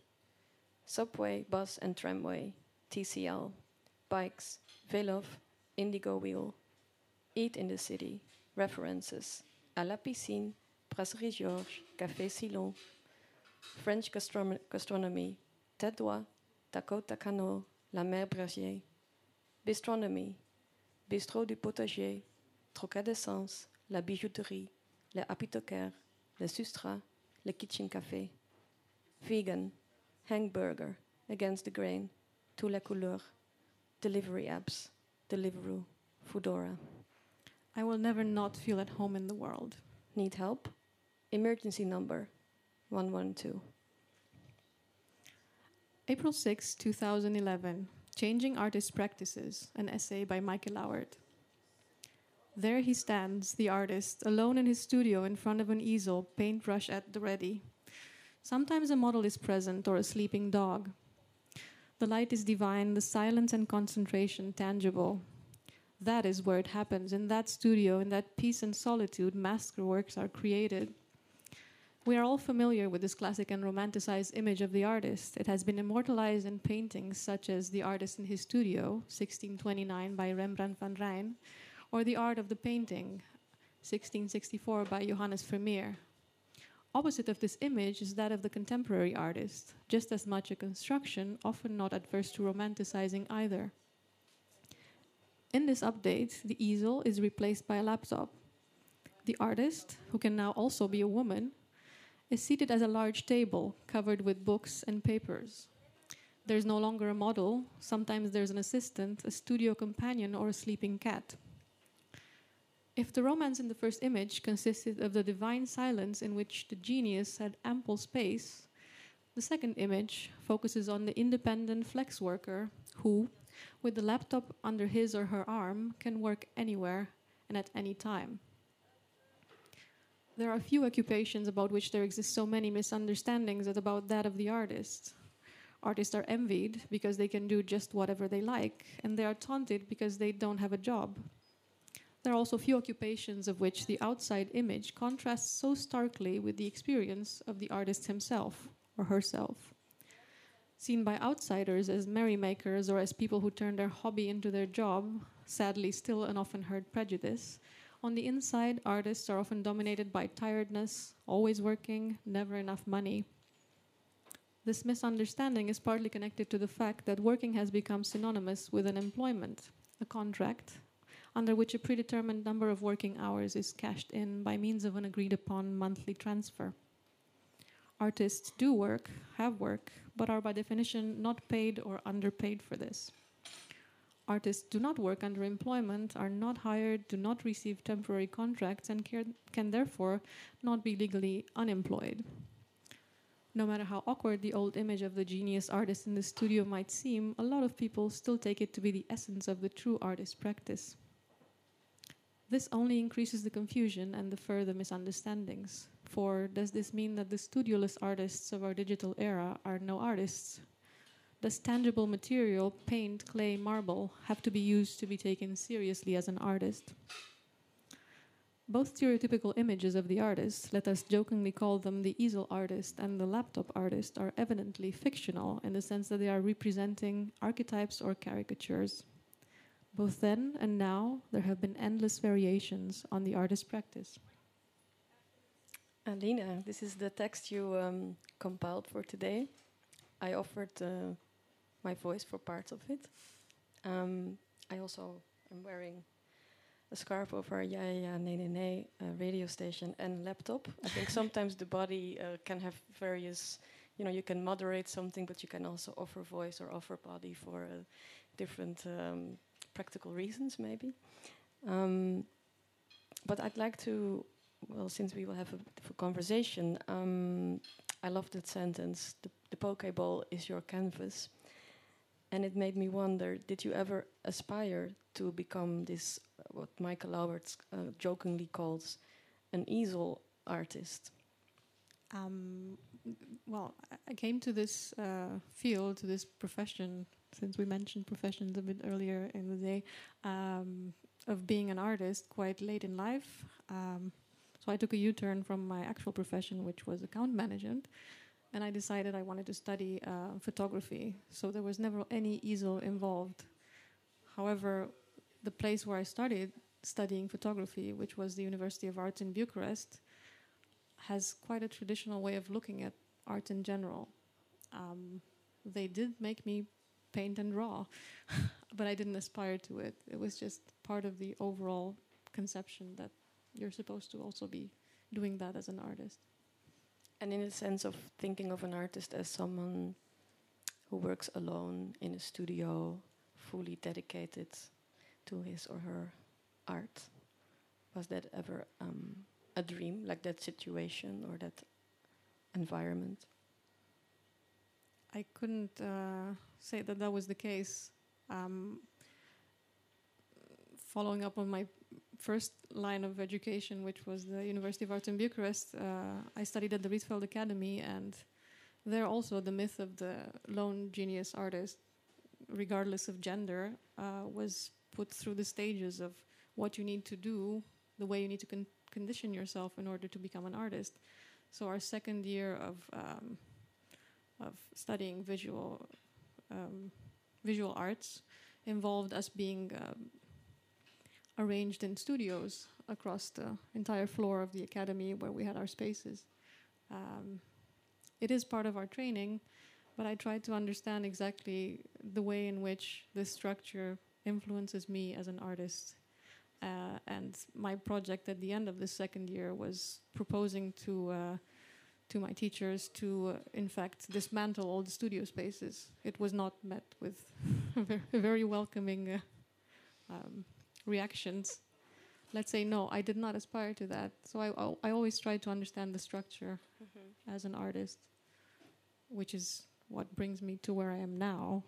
Subway, bus and tramway, TCL. Bikes, Velov, Indigo Wheel. Eat in the city. References. À la piscine, Brasserie Georges, Café Silon. French gastronomy, d'Oie, Dakota Cano, La Mer Bergier. Bistronomie, Bistrot du Potager, Troca d'Essence, La Bijouterie, Le Apothicaire, Le Sustra, Le Kitchen Café. Vegan, Hangburger, Against the Grain, Tous la Couleur, Delivery Apps, Deliveroo, Foodora. I will never not feel at home in the world. Need help? Emergency number 112. April 6, 2011. Changing Artist Practices, an essay by Michael Lauert. There he stands, the artist, alone in his studio in front of an easel, paintbrush at the ready. Sometimes a model is present or a sleeping dog. The light is divine, the silence and concentration tangible. That is where it happens. In that studio, in that peace and solitude, masterworks are created. We are all familiar with this classic and romanticized image of the artist. It has been immortalized in paintings such as The Artist in His Studio, 1629 by Rembrandt van Rijn, or The Art of the Painting, 1664 by Johannes Vermeer. Opposite of this image is that of the contemporary artist, just as much a construction, often not adverse to romanticizing either. In this update, the easel is replaced by a laptop. The artist, who can now also be a woman, is seated at a large table covered with books and papers. There's no longer a model, sometimes there's an assistant, a studio companion, or a sleeping cat. If the romance in the first image consisted of the divine silence in which the genius had ample space, the second image focuses on the independent flex worker who, with the laptop under his or her arm, can work anywhere and at any time. There are few occupations about which there exist so many misunderstandings as about that of the artist. Artists are envied because they can do just whatever they like, and they are taunted because they don't have a job. There are also few occupations of which the outside image contrasts so starkly with the experience of the artist himself or herself. Seen by outsiders as merrymakers or as people who turn their hobby into their job, sadly, still an often heard prejudice, on the inside, artists are often dominated by tiredness, always working, never enough money. This misunderstanding is partly connected to the fact that working has become synonymous with an employment, a contract, under which a predetermined number of working hours is cashed in by means of an agreed upon monthly transfer. Artists do work, have work, but are by definition not paid or underpaid for this. Artists do not work under employment, are not hired, do not receive temporary contracts, and can, therefore not be legally unemployed. No matter how awkward the old image of the genius artist in the studio might seem, a lot of people still take it to be the essence of the true artist practice. This only increases the confusion and the further misunderstandings. For does this mean that the studioless artists of our digital era are no artists? Does tangible material, paint, clay, marble, have to be used to be taken seriously as an artist? Both stereotypical images of the artist, let us jokingly call them the easel artist and the laptop artist, are evidently fictional in the sense that they are representing archetypes or caricatures. Both then and now, there have been endless variations on the artist practice. Alina, this is the text you um, compiled for today. I offered uh, my voice for parts of it. Um, I also am wearing a scarf over a yeah yeah uh, radio station and laptop. I think sometimes the body uh, can have various, you know, you can moderate something, but you can also offer voice or offer body for uh, different um, practical reasons, maybe. Um, but I'd like to, well, since we will have a, a conversation, um, I love that sentence. The, the Pokeball is your canvas. And it made me wonder did you ever aspire to become this, uh, what Michael Lauwert uh, jokingly calls an easel artist? Um, well, I came to this uh, field, to this profession, since we mentioned professions a bit earlier in the day, um, of being an artist quite late in life. Um, so I took a U turn from my actual profession, which was account management, and I decided I wanted to study uh, photography. So there was never any easel involved. However, the place where I started studying photography, which was the University of Arts in Bucharest, has quite a traditional way of looking at art in general. Um, they did make me paint and draw, but I didn't aspire to it. It was just part of the overall conception that you're supposed to also be doing that as an artist. And in the sense of thinking of an artist as someone who works alone in a studio, fully dedicated to his or her art, was that ever um, a dream, like that situation or that environment? I couldn't uh, say that that was the case. Um, following up on my first line of education, which was the University of Arts in Bucharest, uh, I studied at the Rietveld Academy, and there also the myth of the lone genius artist, regardless of gender, uh, was put through the stages of what you need to do, the way you need to con- condition yourself in order to become an artist. So our second year of um, of studying visual um, visual arts involved us being um, arranged in studios across the entire floor of the academy where we had our spaces. Um, it is part of our training, but I tried to understand exactly the way in which this structure influences me as an artist. Uh, and my project at the end of the second year was proposing to uh, to my teachers to, uh, in fact, dismantle all the studio spaces. It was not met with very welcoming uh, um, reactions. Let's say no, I did not aspire to that. So I, I, always try to understand the structure mm-hmm. as an artist, which is what brings me to where I am now,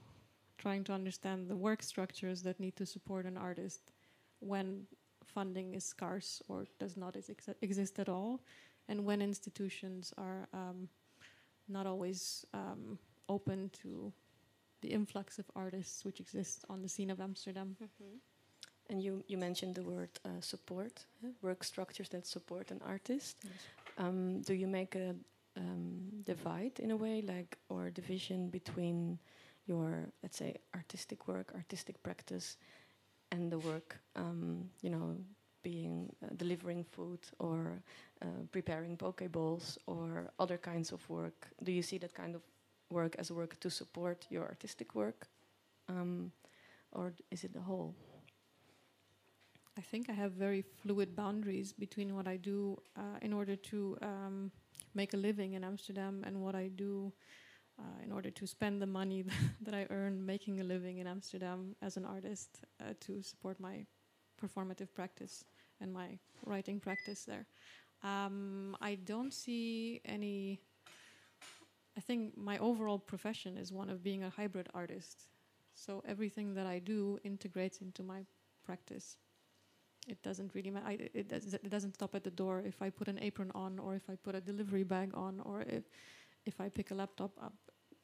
trying to understand the work structures that need to support an artist when funding is scarce or does not ex- exist at all and when institutions are um, not always um, open to the influx of artists which exists on the scene of Amsterdam. Mm-hmm. And you, you mentioned the word uh, support, uh, work structures that support an artist. Yes. Um, do you make a um, divide in a way, like, or division between your, let's say, artistic work, artistic practice, and the work, um, you know, being uh, delivering food or uh, preparing pokeballs or other kinds of work? Do you see that kind of work as work to support your artistic work, um, or is it the whole? I think I have very fluid boundaries between what I do uh, in order to um, make a living in Amsterdam and what I do uh, in order to spend the money that I earn making a living in Amsterdam as an artist uh, to support my performative practice and my writing practice there. Um, I don't see any. I think my overall profession is one of being a hybrid artist. So everything that I do integrates into my practice. It doesn't really matter. It, it doesn't stop at the door if I put an apron on, or if I put a delivery bag on, or if if I pick a laptop up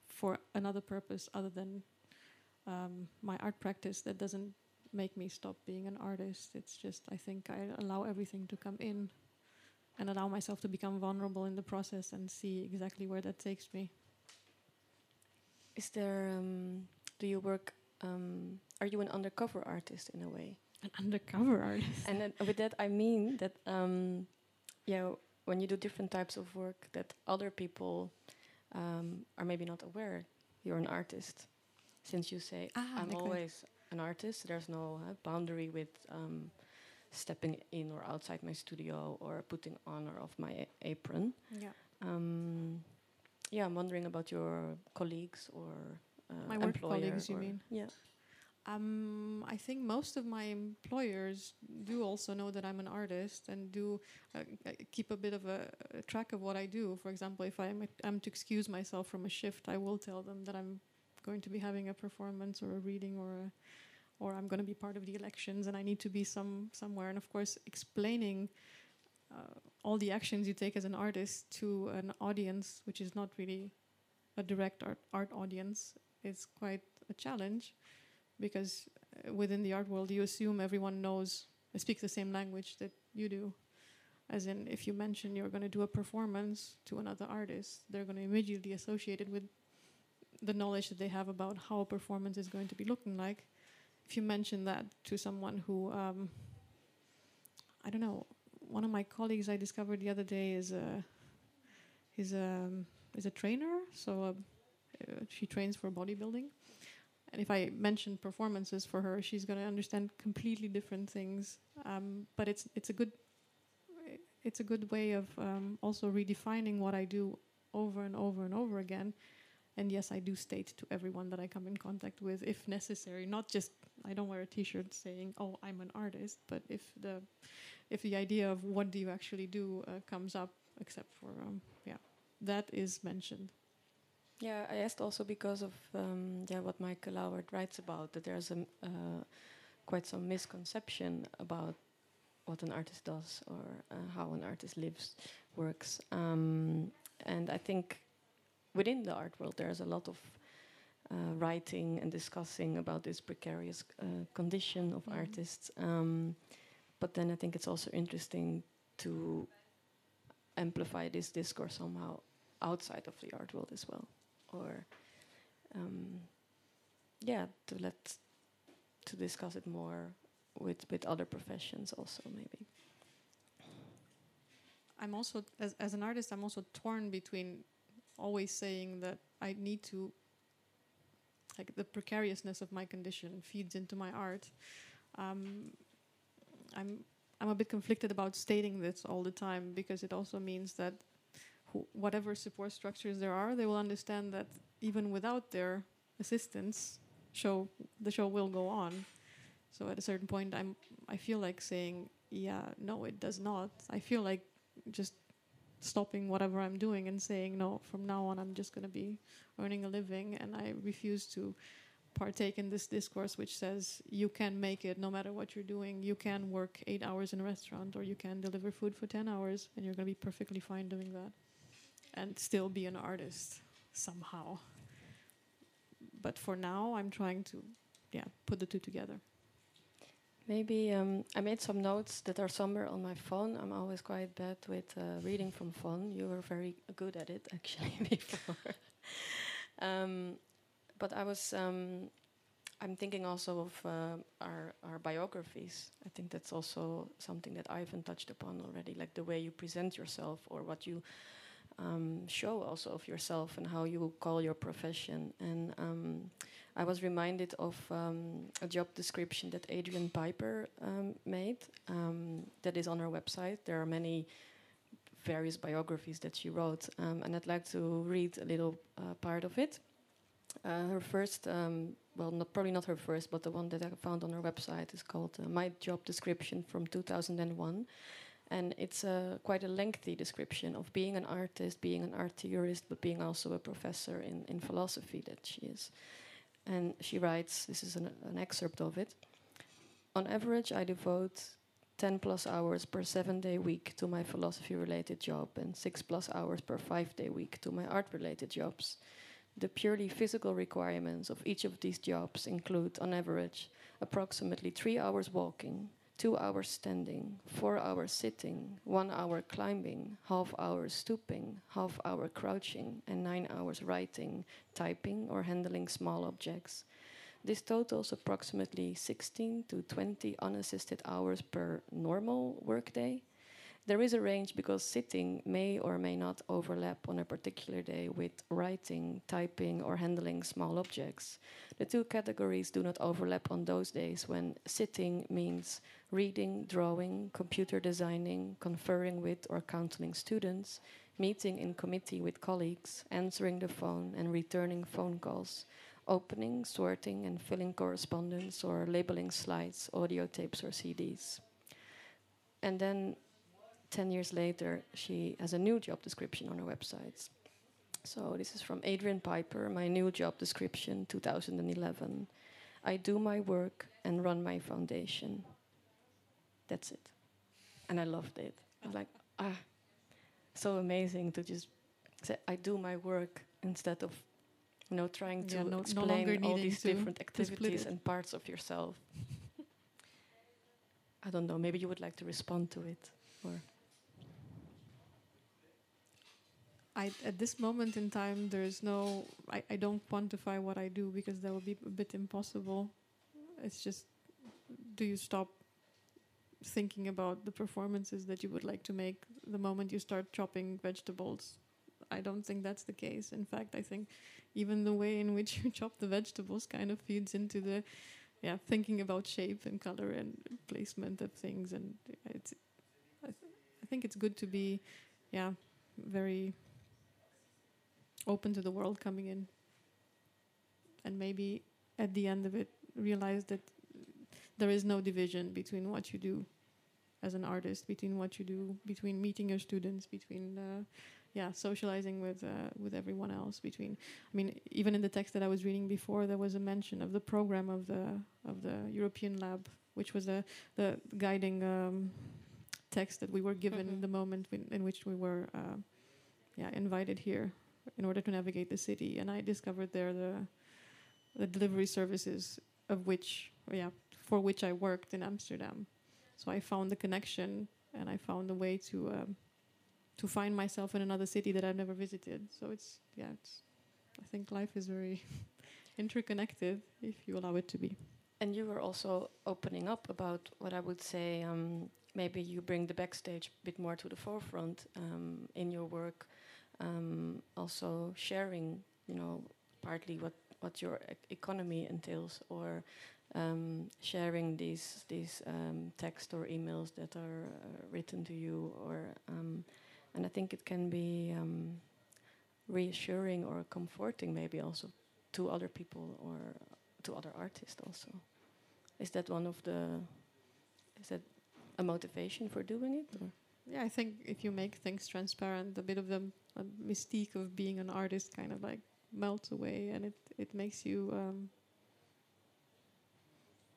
for another purpose other than um, my art practice. That doesn't make me stop being an artist. It's just I think I allow everything to come in and allow myself to become vulnerable in the process and see exactly where that takes me. Is there um, do you work um, are you an undercover artist in a way? An undercover artist. and with that I mean that um, yeah when you do different types of work that other people um, are maybe not aware you're an artist since you say ah, I'm always an artist. There's no uh, boundary with um, stepping in or outside my studio or putting on or off my a- apron. Yeah. Um, yeah, I'm wondering about your colleagues or uh, My work colleagues, you mean? Yeah. Um, I think most of my employers do also know that I'm an artist and do uh, keep a bit of a, a track of what I do. For example, if I'm, I'm to excuse myself from a shift, I will tell them that I'm going to be having a performance or a reading or a, or I'm going to be part of the elections and I need to be some somewhere. And of course, explaining uh, all the actions you take as an artist to an audience, which is not really a direct art, art audience, is quite a challenge because uh, within the art world you assume everyone knows speaks the same language that you do as in if you mention you're going to do a performance to another artist they're going to immediately associate it with the knowledge that they have about how a performance is going to be looking like if you mention that to someone who um, i don't know one of my colleagues i discovered the other day is a is a is a trainer so uh, she trains for bodybuilding and if I mention performances for her, she's going to understand completely different things. Um, but it's it's a good it's a good way of um, also redefining what I do over and over and over again. And yes, I do state to everyone that I come in contact with, if necessary, not just I don't wear a T-shirt saying "Oh, I'm an artist," but if the if the idea of what do you actually do uh, comes up, except for um, yeah, that is mentioned. Yeah, I asked also because of um, yeah what Michael Lauert writes about that there's a uh, quite some misconception about what an artist does or uh, how an artist lives, works, um, and I think within the art world there's a lot of uh, writing and discussing about this precarious uh, condition of Mhm. artists. Um, but then I think it's also interesting to amplify this discourse somehow outside of the art world as well or um, yeah to let to discuss it more with with other professions also maybe I'm also as as an artist I'm also torn between always saying that I need to like the precariousness of my condition feeds into my art. Um, I'm I'm a bit conflicted about stating this all the time because it also means that who, whatever support structures there are, they will understand that even without their assistance, show the show will go on. So at a certain point, I'm I feel like saying, yeah, no, it does not. I feel like just stopping whatever I'm doing and saying, no, from now on, I'm just going to be earning a living, and I refuse to partake in this discourse which says you can make it no matter what you're doing. You can work eight hours in a restaurant, or you can deliver food for ten hours, and you're going to be perfectly fine doing that, and still be an artist somehow. But for now, I'm trying to, yeah, put the two together. Maybe um, i made some notes that are somewhere on my phone. I'm always quite bad with uh, reading from phone. You were very good at it actually before. Um, but i was um, i'm thinking also of uh, our, our biographies. I think that's also something that ivan touched upon already like the way you present yourself or what you um, show also of yourself and how you call your profession. And um, I was reminded of um, a job description that Adrian Piper um, made um, that is on her website. There are many various biographies that she wrote, um, and I'd like to read a little uh, part of it. Uh, her first, um, well, not, probably not her first, but the one that I found on her website is called uh, My Job Description from 2001 and it's a quite a lengthy description of being an artist, being an art theorist, but being also a professor in, in philosophy that she is. And she writes this is an, an excerpt of it. On average, I devote 10 plus hours per seven day week to my philosophy related job and 6 plus hours per five day week to my art related jobs. The purely physical requirements of each of these jobs include, on average, approximately three hours walking, two hours standing, four hours sitting, one hour climbing, half hour stooping, half hour crouching, and nine hours writing, typing, or handling small objects. This totals approximately 16 to 20 unassisted hours per normal workday. There is a range because sitting may or may not overlap on a particular day with writing, typing, or handling small objects. The two categories do not overlap on those days when sitting means reading, drawing, computer designing, conferring with or counseling students, meeting in committee with colleagues, answering the phone and returning phone calls, opening, sorting, and filling correspondence or labeling slides, audio tapes, or CDs. And then 10 years later, she has a new job description on her website. So this is from Adrian Piper, my new job description 2011. I do my work and run my foundation. That's it. And I loved it. I was like, ah, so amazing to just say, I do my work instead of you know, trying to Yeah, no- no explain longer all these different activities and parts of yourself. I don't know. Maybe you would like to respond to it, or I, at this moment in time, there is no. I, I don't quantify what I do because that would be a bit impossible. It's just, do you stop thinking about the performances that you would like to make the moment you start chopping vegetables? I don't think that's the case. In fact, I think even the way in which you chop the vegetables kind of feeds into the, yeah, thinking about shape and color and placement of things. And it's, I, th- I think it's good to be, yeah, very open to the world coming in and maybe at the end of it realize that there is no division between what you do as an artist between what you do between meeting your students between uh, yeah socializing with uh, with everyone else between i mean even in the text that i was reading before there was a mention of the program of the of the european lab which was the the guiding um, text that we were given Mhm. the moment when, in which we were uh, yeah invited here in order to navigate the city and i discovered there the the delivery services of which yeah for which i worked in amsterdam so i found the connection and i found a way to um, to find myself in another city that i've never visited so it's yeah it's i think life is very interconnected if you allow it to be and you were also opening up about what I would say. Um, maybe you bring the backstage a bit more to the forefront um, in your work. Um, also sharing, you know, partly what what your e- economy entails, or um, sharing these these um, text or emails that are uh, written to you, or um, and I think it can be um, reassuring or comforting, maybe also to other people or to other artists also. Is that one of the? Is that a motivation for doing it? Or? yeah i think if you make things transparent a bit of the mystique of being an artist kind of like melts away and it it makes you um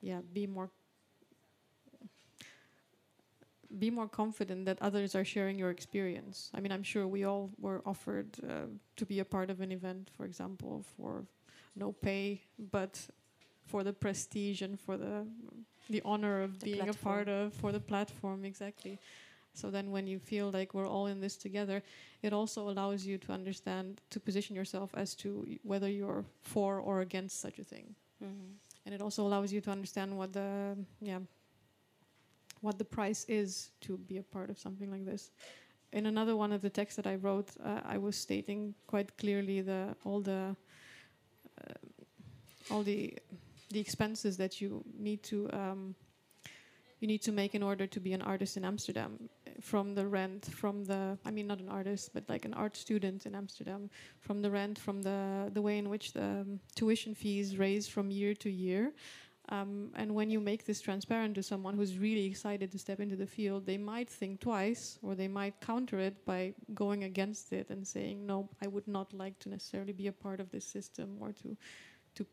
yeah be more be more confident that others are sharing your experience. I mean i'm sure we all were offered uh, to be a part of an event for example for no pay but for the prestige and for the the honor of The being a part of for the platform exactly. So then when you feel like we're all in this together it also allows you to understand to position yourself as to whether you're for or against such a thing. Mm-hmm. And it also allows you to understand what the yeah what the price is to be a part of something like this. In another one of the texts that i wrote uh, i was stating quite clearly the all the uh, all the the expenses that you need to um, you need to make in order to be an artist in Amsterdam from the rent from the I mean not an artist but like an art student in Amsterdam from the rent from the the way in which the um, tuition fees raise from year to year. Um, and when you make this transparent to someone who's really excited to step into the field they might think twice or they might counter it by going against it and saying no I would not like to necessarily be a part of this system or to to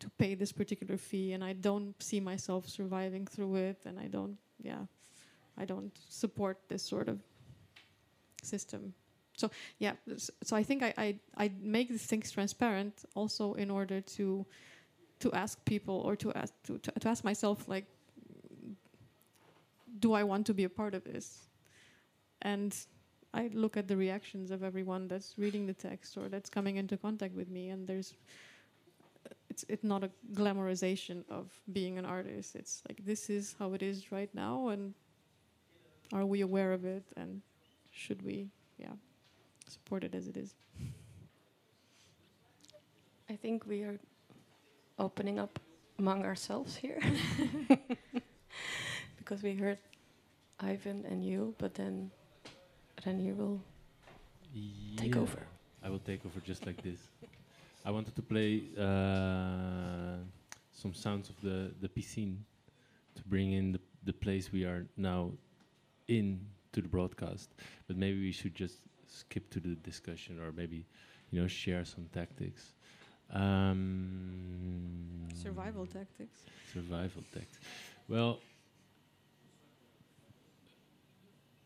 to pay this particular fee and I don't see myself surviving through it and I don't yeah I don't support this sort of system so yeah so I think I I, I make these things transparent also in order to to ask people or to ask to, to, to ask myself like do I want to be a part of this and I look at the reactions of everyone that's reading the text or that's coming into contact with me and there's it's it's not a glamorization of being an artist. It's like this is how it is right now, and are we aware of it, and should we, yeah, support it as it is? I think we are opening up among ourselves here because we heard Ivan and you, but then then you will take over. I will take over just like this. I wanted to play uh, some sounds of the the piscine to bring in the the place we are now in to the broadcast. But maybe we should just skip to the discussion, or maybe you know share some tactics. Um, Survival tactics. survival tactics. Well,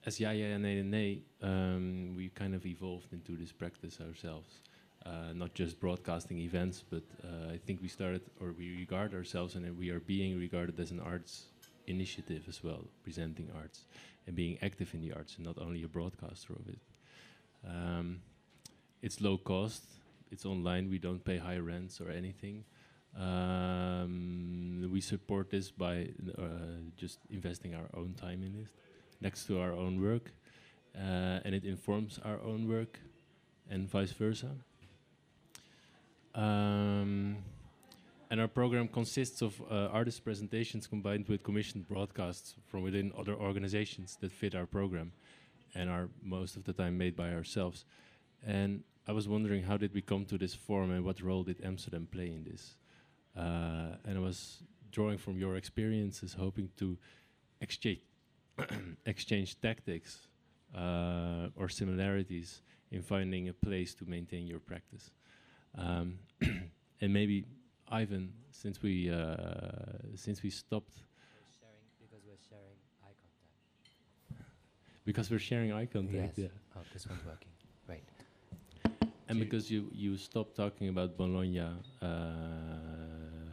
as Yaya and Nay um, we kind of evolved into this practice ourselves. Uh, not just broadcasting events, but uh, I think we started, or we regard ourselves, and we are being regarded as an arts initiative as well, presenting arts and being active in the arts, and not only a broadcaster of it. Um, it's low cost. It's online. We don't pay high rents or anything. Um, we support this by uh, just investing our own time in it, next to our own work, uh, and it informs our own work, and vice versa. Um, and our program consists of uh, artist presentations combined with commissioned broadcasts from within other organizations that fit our program, and are most of the time made by ourselves. And I was wondering how did we come to this form, and what role did Amsterdam play in this? Uh, and I was drawing from your experiences, hoping to exchange exchange tactics uh, or similarities in finding a place to maintain your practice. Um, and maybe Ivan, since we uh, since we stopped Sharing because we're sharing eye contact. because we're sharing eye contact, Yes. yeah. Oh, this one's working. Right. and Do- because you you stopped talking about Bologna, uh,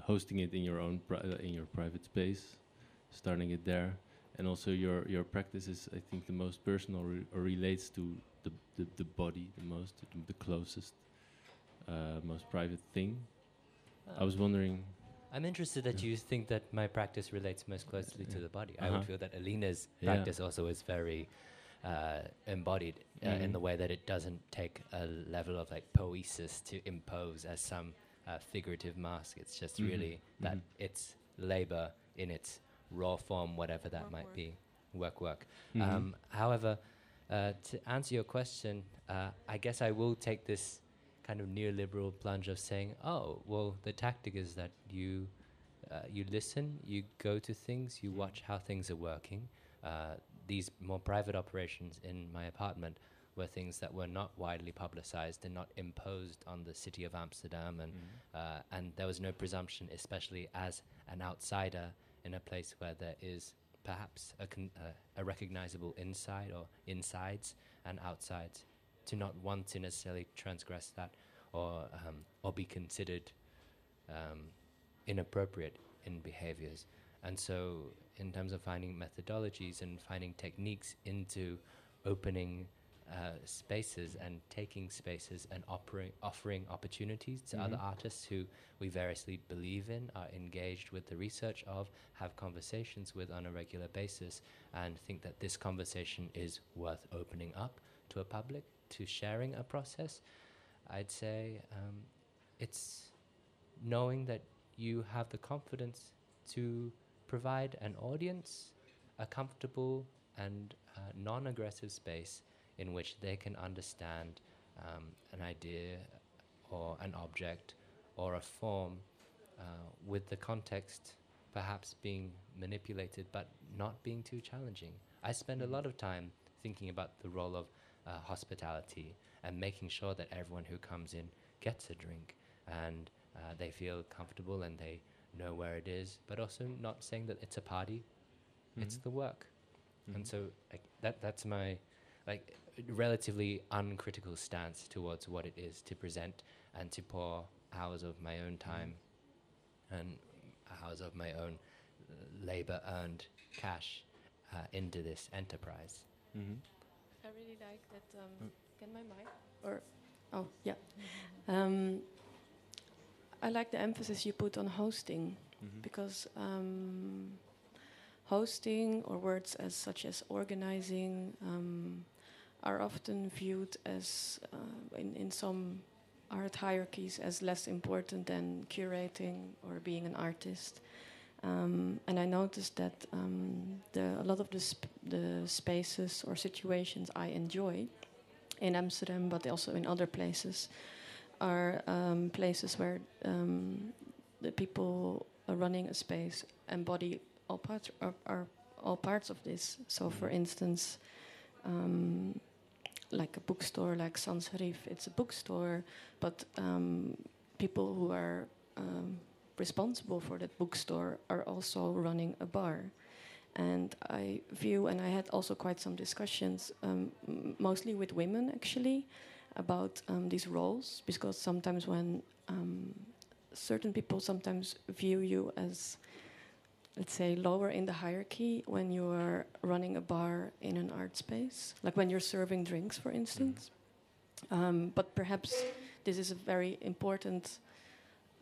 hosting it in your own pri- uh, in your private space, starting it there, and also your your practice is I think the most personal re- or relates to the, the the body the most, the, the closest, uh, most private thing. I was wondering. I'm interested that Yeah. you think that my practice relates most closely to the body. I Uh-huh. would feel that Alina's Yeah. practice also is very uh, embodied uh, in Mhm. the way that it doesn't take a level of like poesis to impose as some uh, figurative mask. It's just Mhm. really that Mhm. it's labor in its raw form, whatever that Work, might work. be. Work, work. Mhm. Um, however, uh, to answer your question, uh, I guess I will take this kind of neoliberal plunge of saying, "Oh, well, the tactic is that you uh, you listen, you go to things, you watch how things are working." Uh, these more private operations in my apartment were things that were not widely publicized and not imposed on the city of Amsterdam, and uh, and there was no presumption, especially as an outsider in a place where there is perhaps a, con- uh, a recognizable inside or insides and outsides, to not want to necessarily transgress that or um, or be considered um, inappropriate in behaviors. And so, in terms of finding methodologies and finding techniques into opening uh, spaces and taking spaces and offering offering opportunities to other Mhm. artists who we variously believe in, are engaged with the research of, have conversations with on a regular basis, and think that this conversation is worth opening up to a public, to sharing a process. I'd say um, it's knowing that you have the confidence to provide an audience a comfortable and uh, non aggressive space in which they can understand um, an idea or an object or a form uh, with the context perhaps being manipulated but not being too challenging. I spend a lot of time thinking about the role of uh, hospitality and making sure that everyone who comes in gets a drink and uh, they feel comfortable and they know where it is, but also not saying that it's a party, it's Mhm. the work. Mhm. And so like, that that's my like relatively uncritical stance towards what it is to present and to pour hours of my own time and hours of my own uh, labor earned cash uh, into this enterprise. Mhm. I really like that. Um, Mm. Can my mic? Or oh yeah. Um, I like the emphasis you put on hosting Mhm. because um, hosting or words as such as organizing um, are often viewed as uh, in, in some art hierarchies as less important than curating or being an artist. Um, and I noticed that um, the, a lot of the, sp the spaces or situations I enjoy in Amsterdam, but also in other places, are um, places where um, the people running a space embody all parts are, are all parts of this. So, for instance, um, like a bookstore like Sans Serif, it's a bookstore, but um, people who are um, responsible for that bookstore are also running a bar. And I view, and I had also quite some discussions, um, mostly with women actually, about um, these roles, because sometimes when um, certain people sometimes view you as, let's say, lower in the hierarchy when you are running a bar in an art space, like when you're serving drinks, for instance. Um, but perhaps this is a very important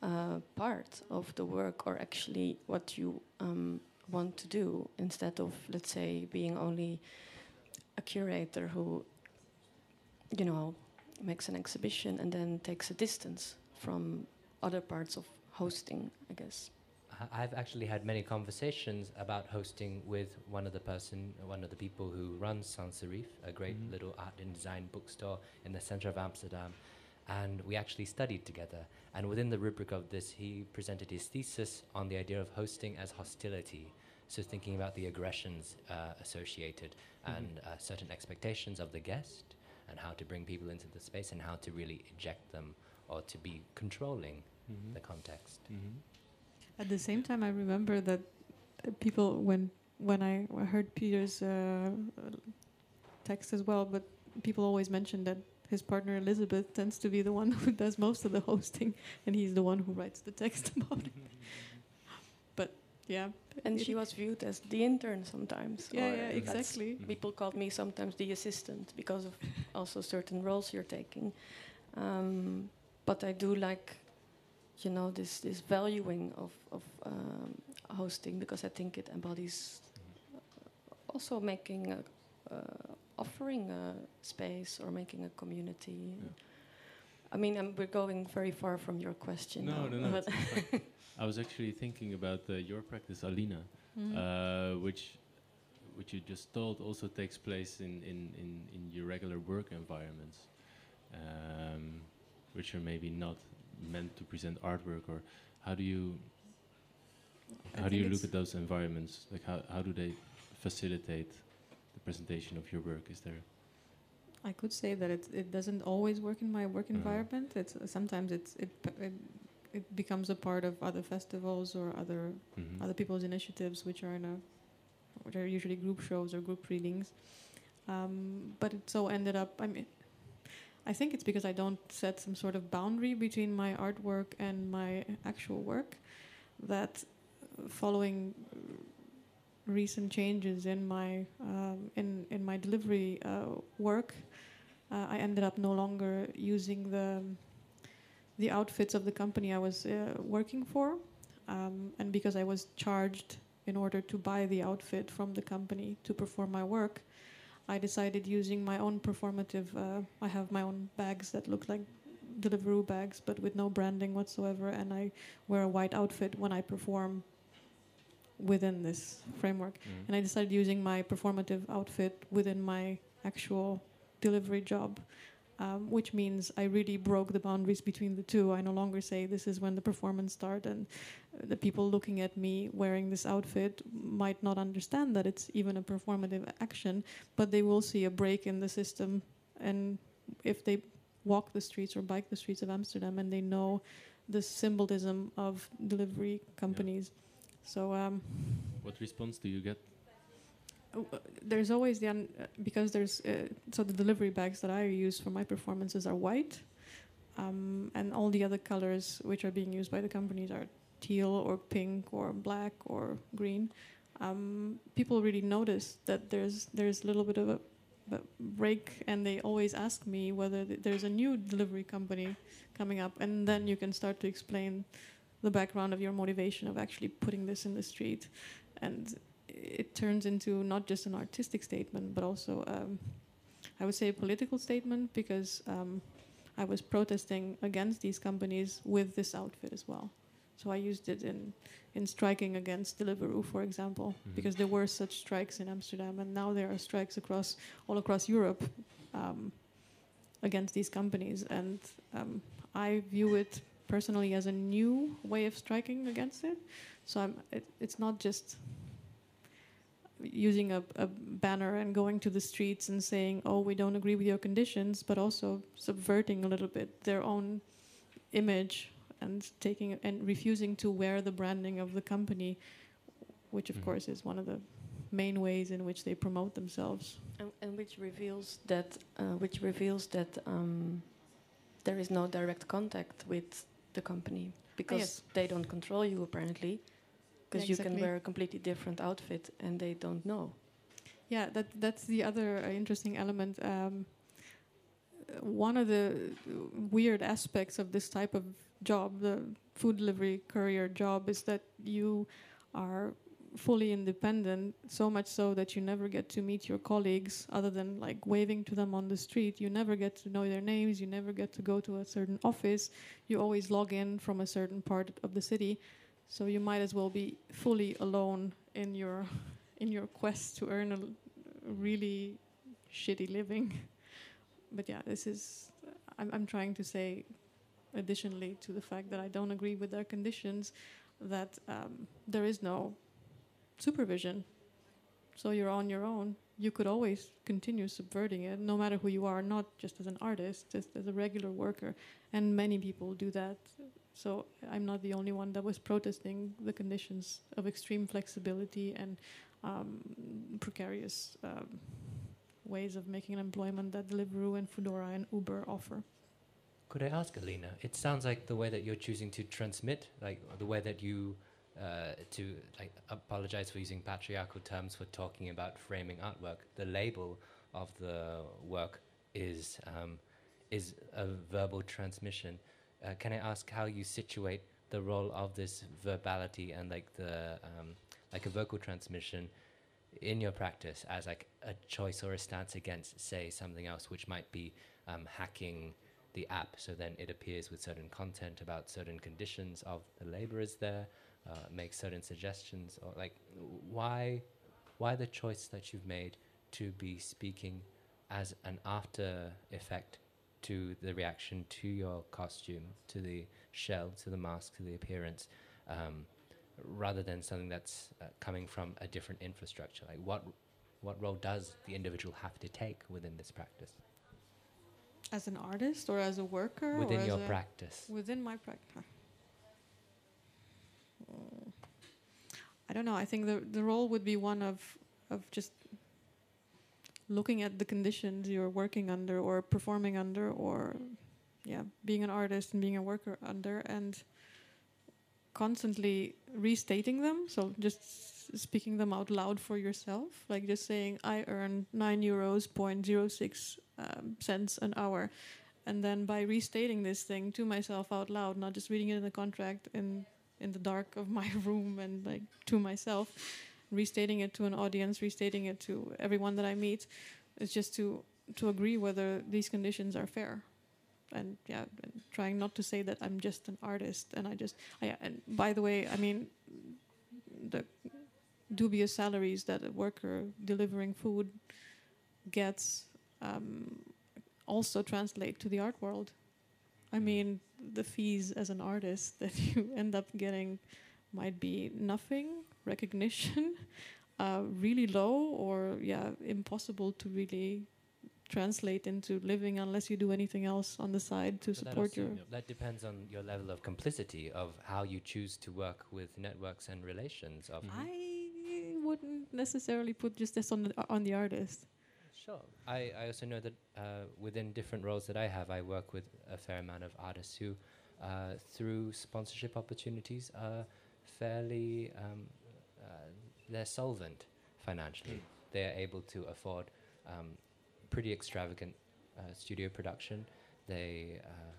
uh, part of the work, or actually what you um, want to do, instead of, let's say, being only a curator who, you know, makes an exhibition and then takes a distance from other parts of hosting, I guess. I've actually had many conversations about hosting with one of the person, one of the people who runs Sans Serif, a great mm -hmm. little art and design bookstore in the center of Amsterdam. And we actually studied together. And within the rubric of this, he presented his thesis on the idea of hosting as hostility. So thinking about the aggressions uh, associated mm -hmm. and uh, certain expectations of the guest and how to bring people into the space and how to really eject them or to be controlling mm -hmm. the context. Mm -hmm. At the same time, I remember that people when when I heard Peter's uh, text as well, but people always mentioned that his partner Elizabeth tends to be the one who does most of the hosting, and he's the one who writes the text about it. but yeah, and she was viewed as the intern sometimes. Yeah, yeah, exactly. People called me sometimes the assistant because of also certain roles you're taking. Um, but I do like, you know, this this valuing of of um, hosting because I think it embodies uh, also making a, uh, offering a space or making a community. Yeah. I mean, um, we're going very far from your question. No, no, no. I was actually thinking about uh, your practice, Alina, mm -hmm. which which you just told also takes place in, in, in, in your regular work environments. Um, which are maybe not meant to present artwork or how do you I how do you look at those environments like how, how do they facilitate the presentation of your work is there I could say that it, it doesn't always work in my work uh-huh. environment it's uh, sometimes it's it, it it becomes a part of other festivals or other mm -hmm. other people's initiatives which are in a which are usually group shows or group readings um, but it so ended up I mean I think it's because I don't set some sort of boundary between my artwork and my actual work that following recent changes in my um, in in my delivery uh, work, uh, I ended up no longer using the the outfits of the company I was uh, working for, um, and because I was charged in order to buy the outfit from the company to perform my work, I decided using my own performative. Uh, I have my own bags that look like Deliveroo bags, but with no branding whatsoever, and I wear a white outfit when I perform within this framework. Mm. And I decided using my performative outfit within my actual delivery job um, which means I really broke the boundaries between the two. I no longer say this is when the performance starts, and the people looking at me wearing this outfit might not understand that it's even a performative action, but they will see a break in the system. And if they walk the streets or bike the streets of Amsterdam and they know the symbolism of delivery companies. Yeah. So, um, what response do you get Oh, uh, there's always the un- uh, because there's uh, so the delivery bags that I use for my performances are white, um, and all the other colors which are being used by the companies are teal or pink or black or green. Um, people really notice that there's there's a little bit of a, a break, and they always ask me whether th- there's a new delivery company coming up, and then you can start to explain the background of your motivation of actually putting this in the street, and it turns into not just an artistic statement, but also, um, I would say, a political statement because um, I was protesting against these companies with this outfit as well. So I used it in in striking against Deliveroo, for example, Mhm. because there were such strikes in Amsterdam, and now there are strikes across all across Europe um, against these companies. And um, I view it personally as a new way of striking against it. So I'm, it, it's not just using a, a banner and going to the streets and saying, "Oh, we don't agree with your conditions," but also subverting a little bit their own image and taking and refusing to wear the branding of the company, which of Mhm. course is one of the main ways in which they promote themselves. And, and which reveals that uh, which reveals that um, there is no direct contact with the company because yes. they don't control you apparently because you can wear a completely different outfit and they don't know. Yeah, that that's the other uh, interesting element. Um, one of the weird aspects of this type of job, the food delivery courier job, is that you are fully independent, so much so that you never get to meet your colleagues other than like waving to them on the street. You never get to know their names, you never get to go to a certain office. You always log in from a certain part of the city. So you might as well be fully alone in your in your quest to earn a really shitty living. But yeah, this is I'm I'm trying to say additionally to the fact that I don't agree with their conditions that um, there is no supervision. So you're on your own. You could always continue subverting it, no matter who you are, not just as an artist, just as a regular worker. And many people do that. So I'm not the only one that was protesting the conditions of extreme flexibility and um, precarious um, ways of making an employment that Deliveroo and Foodora and Uber offer. Could I ask Alina? It sounds like the way that you're choosing to transmit, like the way that you, uh, to like apologize for using patriarchal terms for talking about framing artwork. The label of the work is um, is a verbal transmission. Uh, can I ask how you situate the role of this verbality and like the um, like a vocal transmission in your practice as like a choice or a stance against, say, something else, which might be um, hacking the app so then it appears with certain content about certain conditions of the laborers there uh, make certain suggestions or like why why the choice that you've made to be speaking as an after effect to the reaction to your costume to the shell to the mask to the appearance um, rather than something that's uh, coming from a different infrastructure like what what role does the individual have to take within this practice As an artist or as a worker? within your practice Within my practice. Mm. I don't know. I think the the role would be one of of just looking at the conditions you're working under or performing under or yeah, being an artist and being a worker under and constantly restating them. So just speaking them out loud for yourself, like just saying, I earn nine euros point zero six um, cents an hour, and then by restating this thing to myself out loud, not just reading it in the contract in in the dark of my room and like to myself, restating it to an audience, restating it to everyone that I meet, is just to to agree whether these conditions are fair and yeah, and trying not to say that I'm just an artist and I just I, and by the way, I mean the dubious salaries that a worker delivering food gets um, also translate to the art world. I Mm. mean, the fees as an artist that you end up getting might be nothing, recognition, uh, really low, or yeah, impossible to really translate into living unless you do anything else on the side to But that support also- your. That depends on your level of complicity of how you choose to work with networks and relations. Of I wouldn't necessarily put just this on the on the artist. Sure, I, I also know that uh, within different roles that I have, I work with a fair amount of artists who, uh, through sponsorship opportunities, are fairly um, uh, they're solvent financially. They are able to afford um, pretty extravagant uh, studio production. They uh,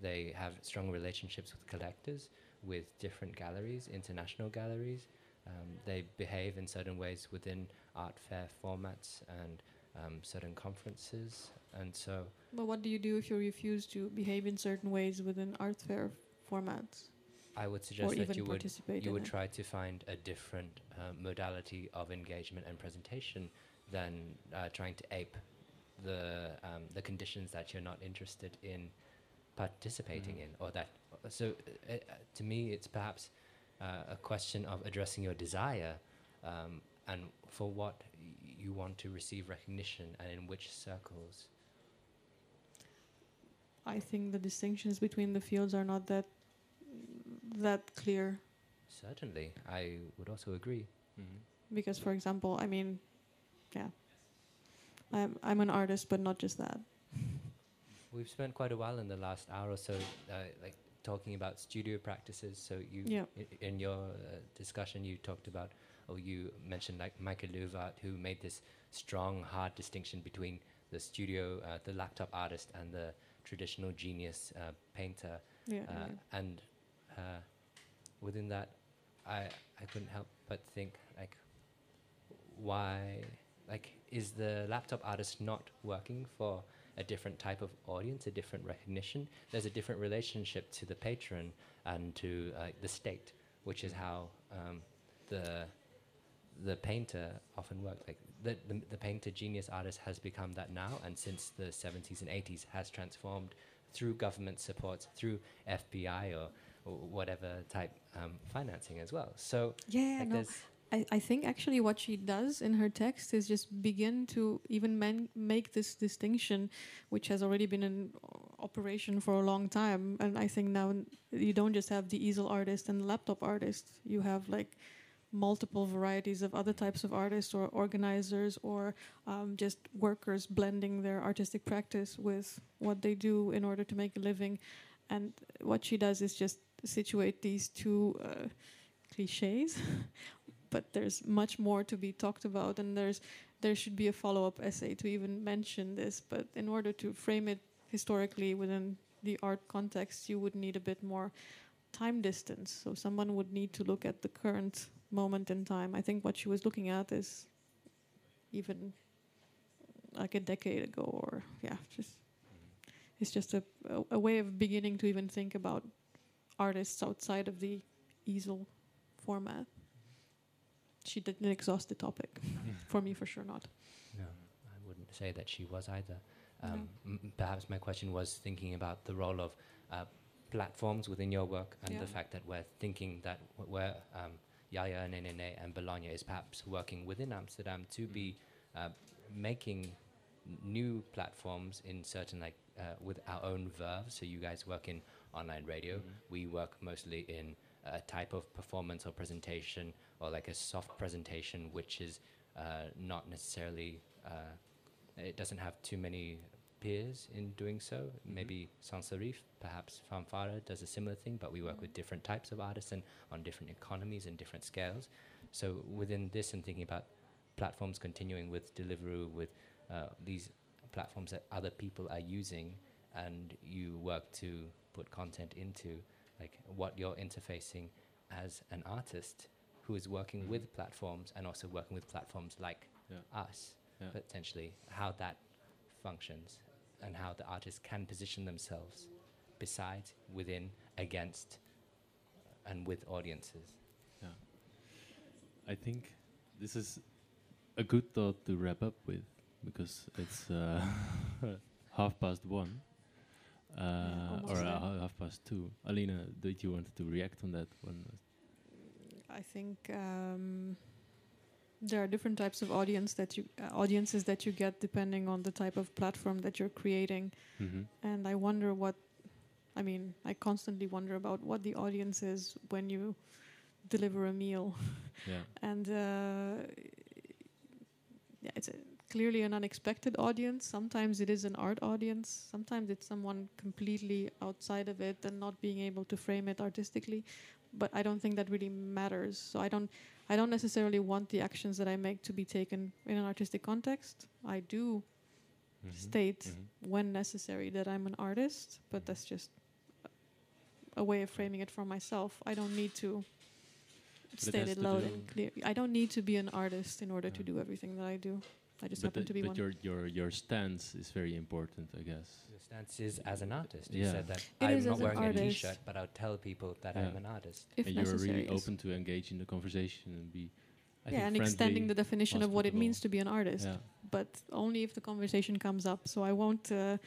they have strong relationships with collectors, with different galleries, international galleries. um, they behave in certain ways within art fair formats and um, certain conferences. And so, But what do you do if you refuse to behave in certain ways within art fair formats? I would or suggest that you would you would it? try to find a different uh, modality of engagement and presentation than uh, trying to ape the um, the conditions that you're not interested in participating Mhm. in, or that. So, uh, uh, to me, it's perhaps uh, a question of addressing your desire um, and for what y- you want to receive recognition and in which circles. I think the distinctions between the fields are not that that clear. Certainly, I would also agree. Mhm. Because, for example, I mean, yeah, I'm I'm an artist, but not just that. We've spent quite a while in the last hour or so, uh, like talking about studio practices. So you, Yeah. i- in your uh, discussion, you talked about, or you mentioned like Michael Löwart, who made this strong, hard distinction between the studio, uh, the laptop artist, and the traditional genius uh, painter. Yeah, Uh, yeah. and uh, within that, I I couldn't help but think like, why like is the laptop artist not working for a different type of audience, a different recognition? There's a different relationship to the patron and to uh, the state, which is how um, the the painter often works. Like the, the the painter genius artist has become that now, and since the 70s and 80s has transformed through government support, through FBI or, or whatever type um, financing as well. So Yeah, like no. I, I think actually what she does in her text is just begin to even man- make this distinction, which has already been in operation for a long time. And I think now you don't just have the easel artist and laptop artist, you have like multiple varieties of other types of artists or organizers or um, just workers blending their artistic practice with what they do in order to make a living. And what she does is just situate these two uh, cliches but there's much more to be talked about and there's there should be a follow-up essay to even mention this but in order to frame it historically within the art context you would need a bit more time distance so someone would need to look at the current moment in time i think what she was looking at is even like a decade ago or yeah just it's just a, a, a way of beginning to even think about artists outside of the easel format she didn't exhaust the topic. for me, for sure not. No, I wouldn't say that she was either. No. Um, m- perhaps my question was thinking about the role of uh, platforms within your work and Yeah. the fact that we're thinking that we're um, Yaya, Nenene, and Bologna is perhaps working within Amsterdam to be uh, making new platforms in certain like uh, with our own verve. So you guys work in online radio. Mhm. We work mostly in a type of performance or presentation or like a soft presentation, which is uh, not necessarily, uh, it doesn't have too many peers in doing so. Maybe Sans Serif, perhaps Fanfara does a similar thing, but we work with different types of artists and on different economies and different scales. So within this and thinking about platforms continuing with Deliveroo, with uh, these platforms that other people are using, and you work to put content into, like what you're interfacing as an artist who is working Mhm. with platforms and also working with platforms like Yeah. us, Yeah. potentially, how that functions and how the artists can position themselves beside, within, against, and with audiences. Yeah. I think this is a good thought to wrap up with because it's uh, half past one. Uh, almost or uh, half past two. Alina, did you want to react on that one? I think um, there are different types of audience that you uh, audiences that you get depending on the type of platform that you're creating, Mm-hmm. and I wonder what. I mean, I constantly wonder about what the audience is when you deliver a meal, Yeah. and uh, yeah, it's a, clearly an unexpected audience. Sometimes it is an art audience. Sometimes it's someone completely outside of it and not being able to frame it artistically. But I don't think that really matters. So I don't, I don't necessarily want the actions that I make to be taken in an artistic context. I do Mhm. state Mhm. when necessary that I'm an artist, but that's just a- way of framing it for myself. I don't need to has stated to loud and clear. I don't need to be an artist in order to do everything that I do. I just but happen the- to be but one. your your your stance is very important, I guess. Your stance is as an artist. You Yeah. said that It I'm not wearing a artist. t-shirt, but I'll tell people that Yeah. I'm an artist. if and you're really yes. open to engage in the conversation and be. I yeah, and extending the definition of what it means to be an artist, Yeah. but only if the conversation comes up. So I won't uh,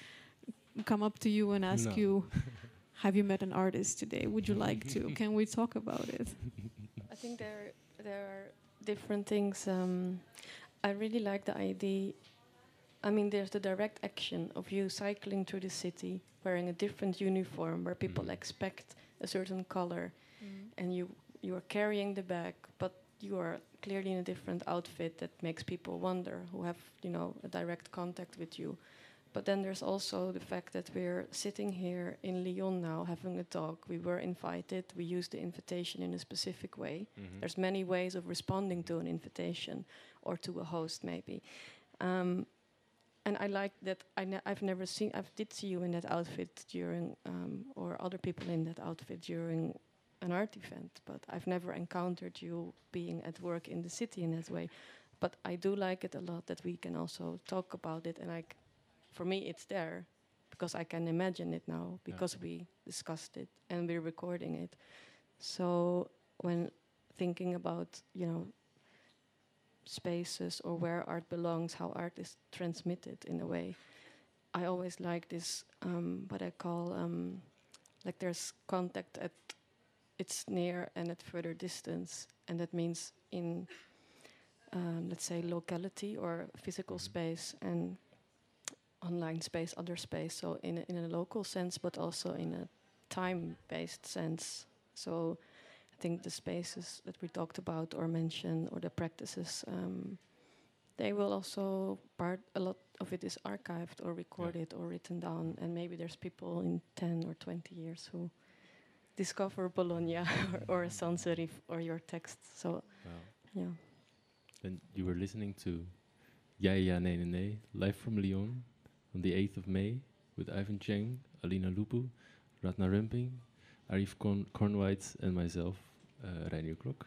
come up to you and ask No. you, "Have you met an artist today? Would you like to? Can we talk about it?" I think there there are different things. Um, I really like the idea. I mean, there's the direct action of you cycling through the city wearing a different uniform where people Mhm. expect a certain color, and you you are carrying the bag, but you are clearly in a different outfit that makes people wonder who have you know a direct contact with you. But then there's also the fact that we're sitting here in Lyon now having a talk. We were invited. We used the invitation in a specific way. Mhm. There's many ways of responding to an invitation or to a host, maybe. Um, and I like that. I ne- I've never seen. I did see you in that outfit during, um, or other people in that outfit during an art event, but I've never encountered you being at work in the city in that way. But I do like it a lot that we can also talk about it, and I, for me, it's there because I can imagine it now because we discussed it and we're recording it. So when thinking about you know spaces or where art belongs, how art is transmitted in a way. I always like this um, what I call um, like there's contact at it's near and at further distance, and that means in um, let's say locality or physical Mhm. space and online space, other space. So in a, in a local sense, but also in a time-based sense. So I think the spaces that we talked about or mentioned or the practices, um, they will also part. A lot of it is archived or recorded or written down, and maybe there's people in ten or twenty years who discover Bologna or, or Sans Serif or your texts. So Wow. yeah. And you were listening to Ja Ja Nee Nee Nee, live from Lyon on the 8th of May with Ivan Cheng, Alina Lupu, Ratna Rumping, Arif Korn Kornweitz, and myself, uh, Reinier Klok,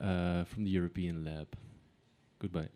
uh, from the European Lab. Goodbye.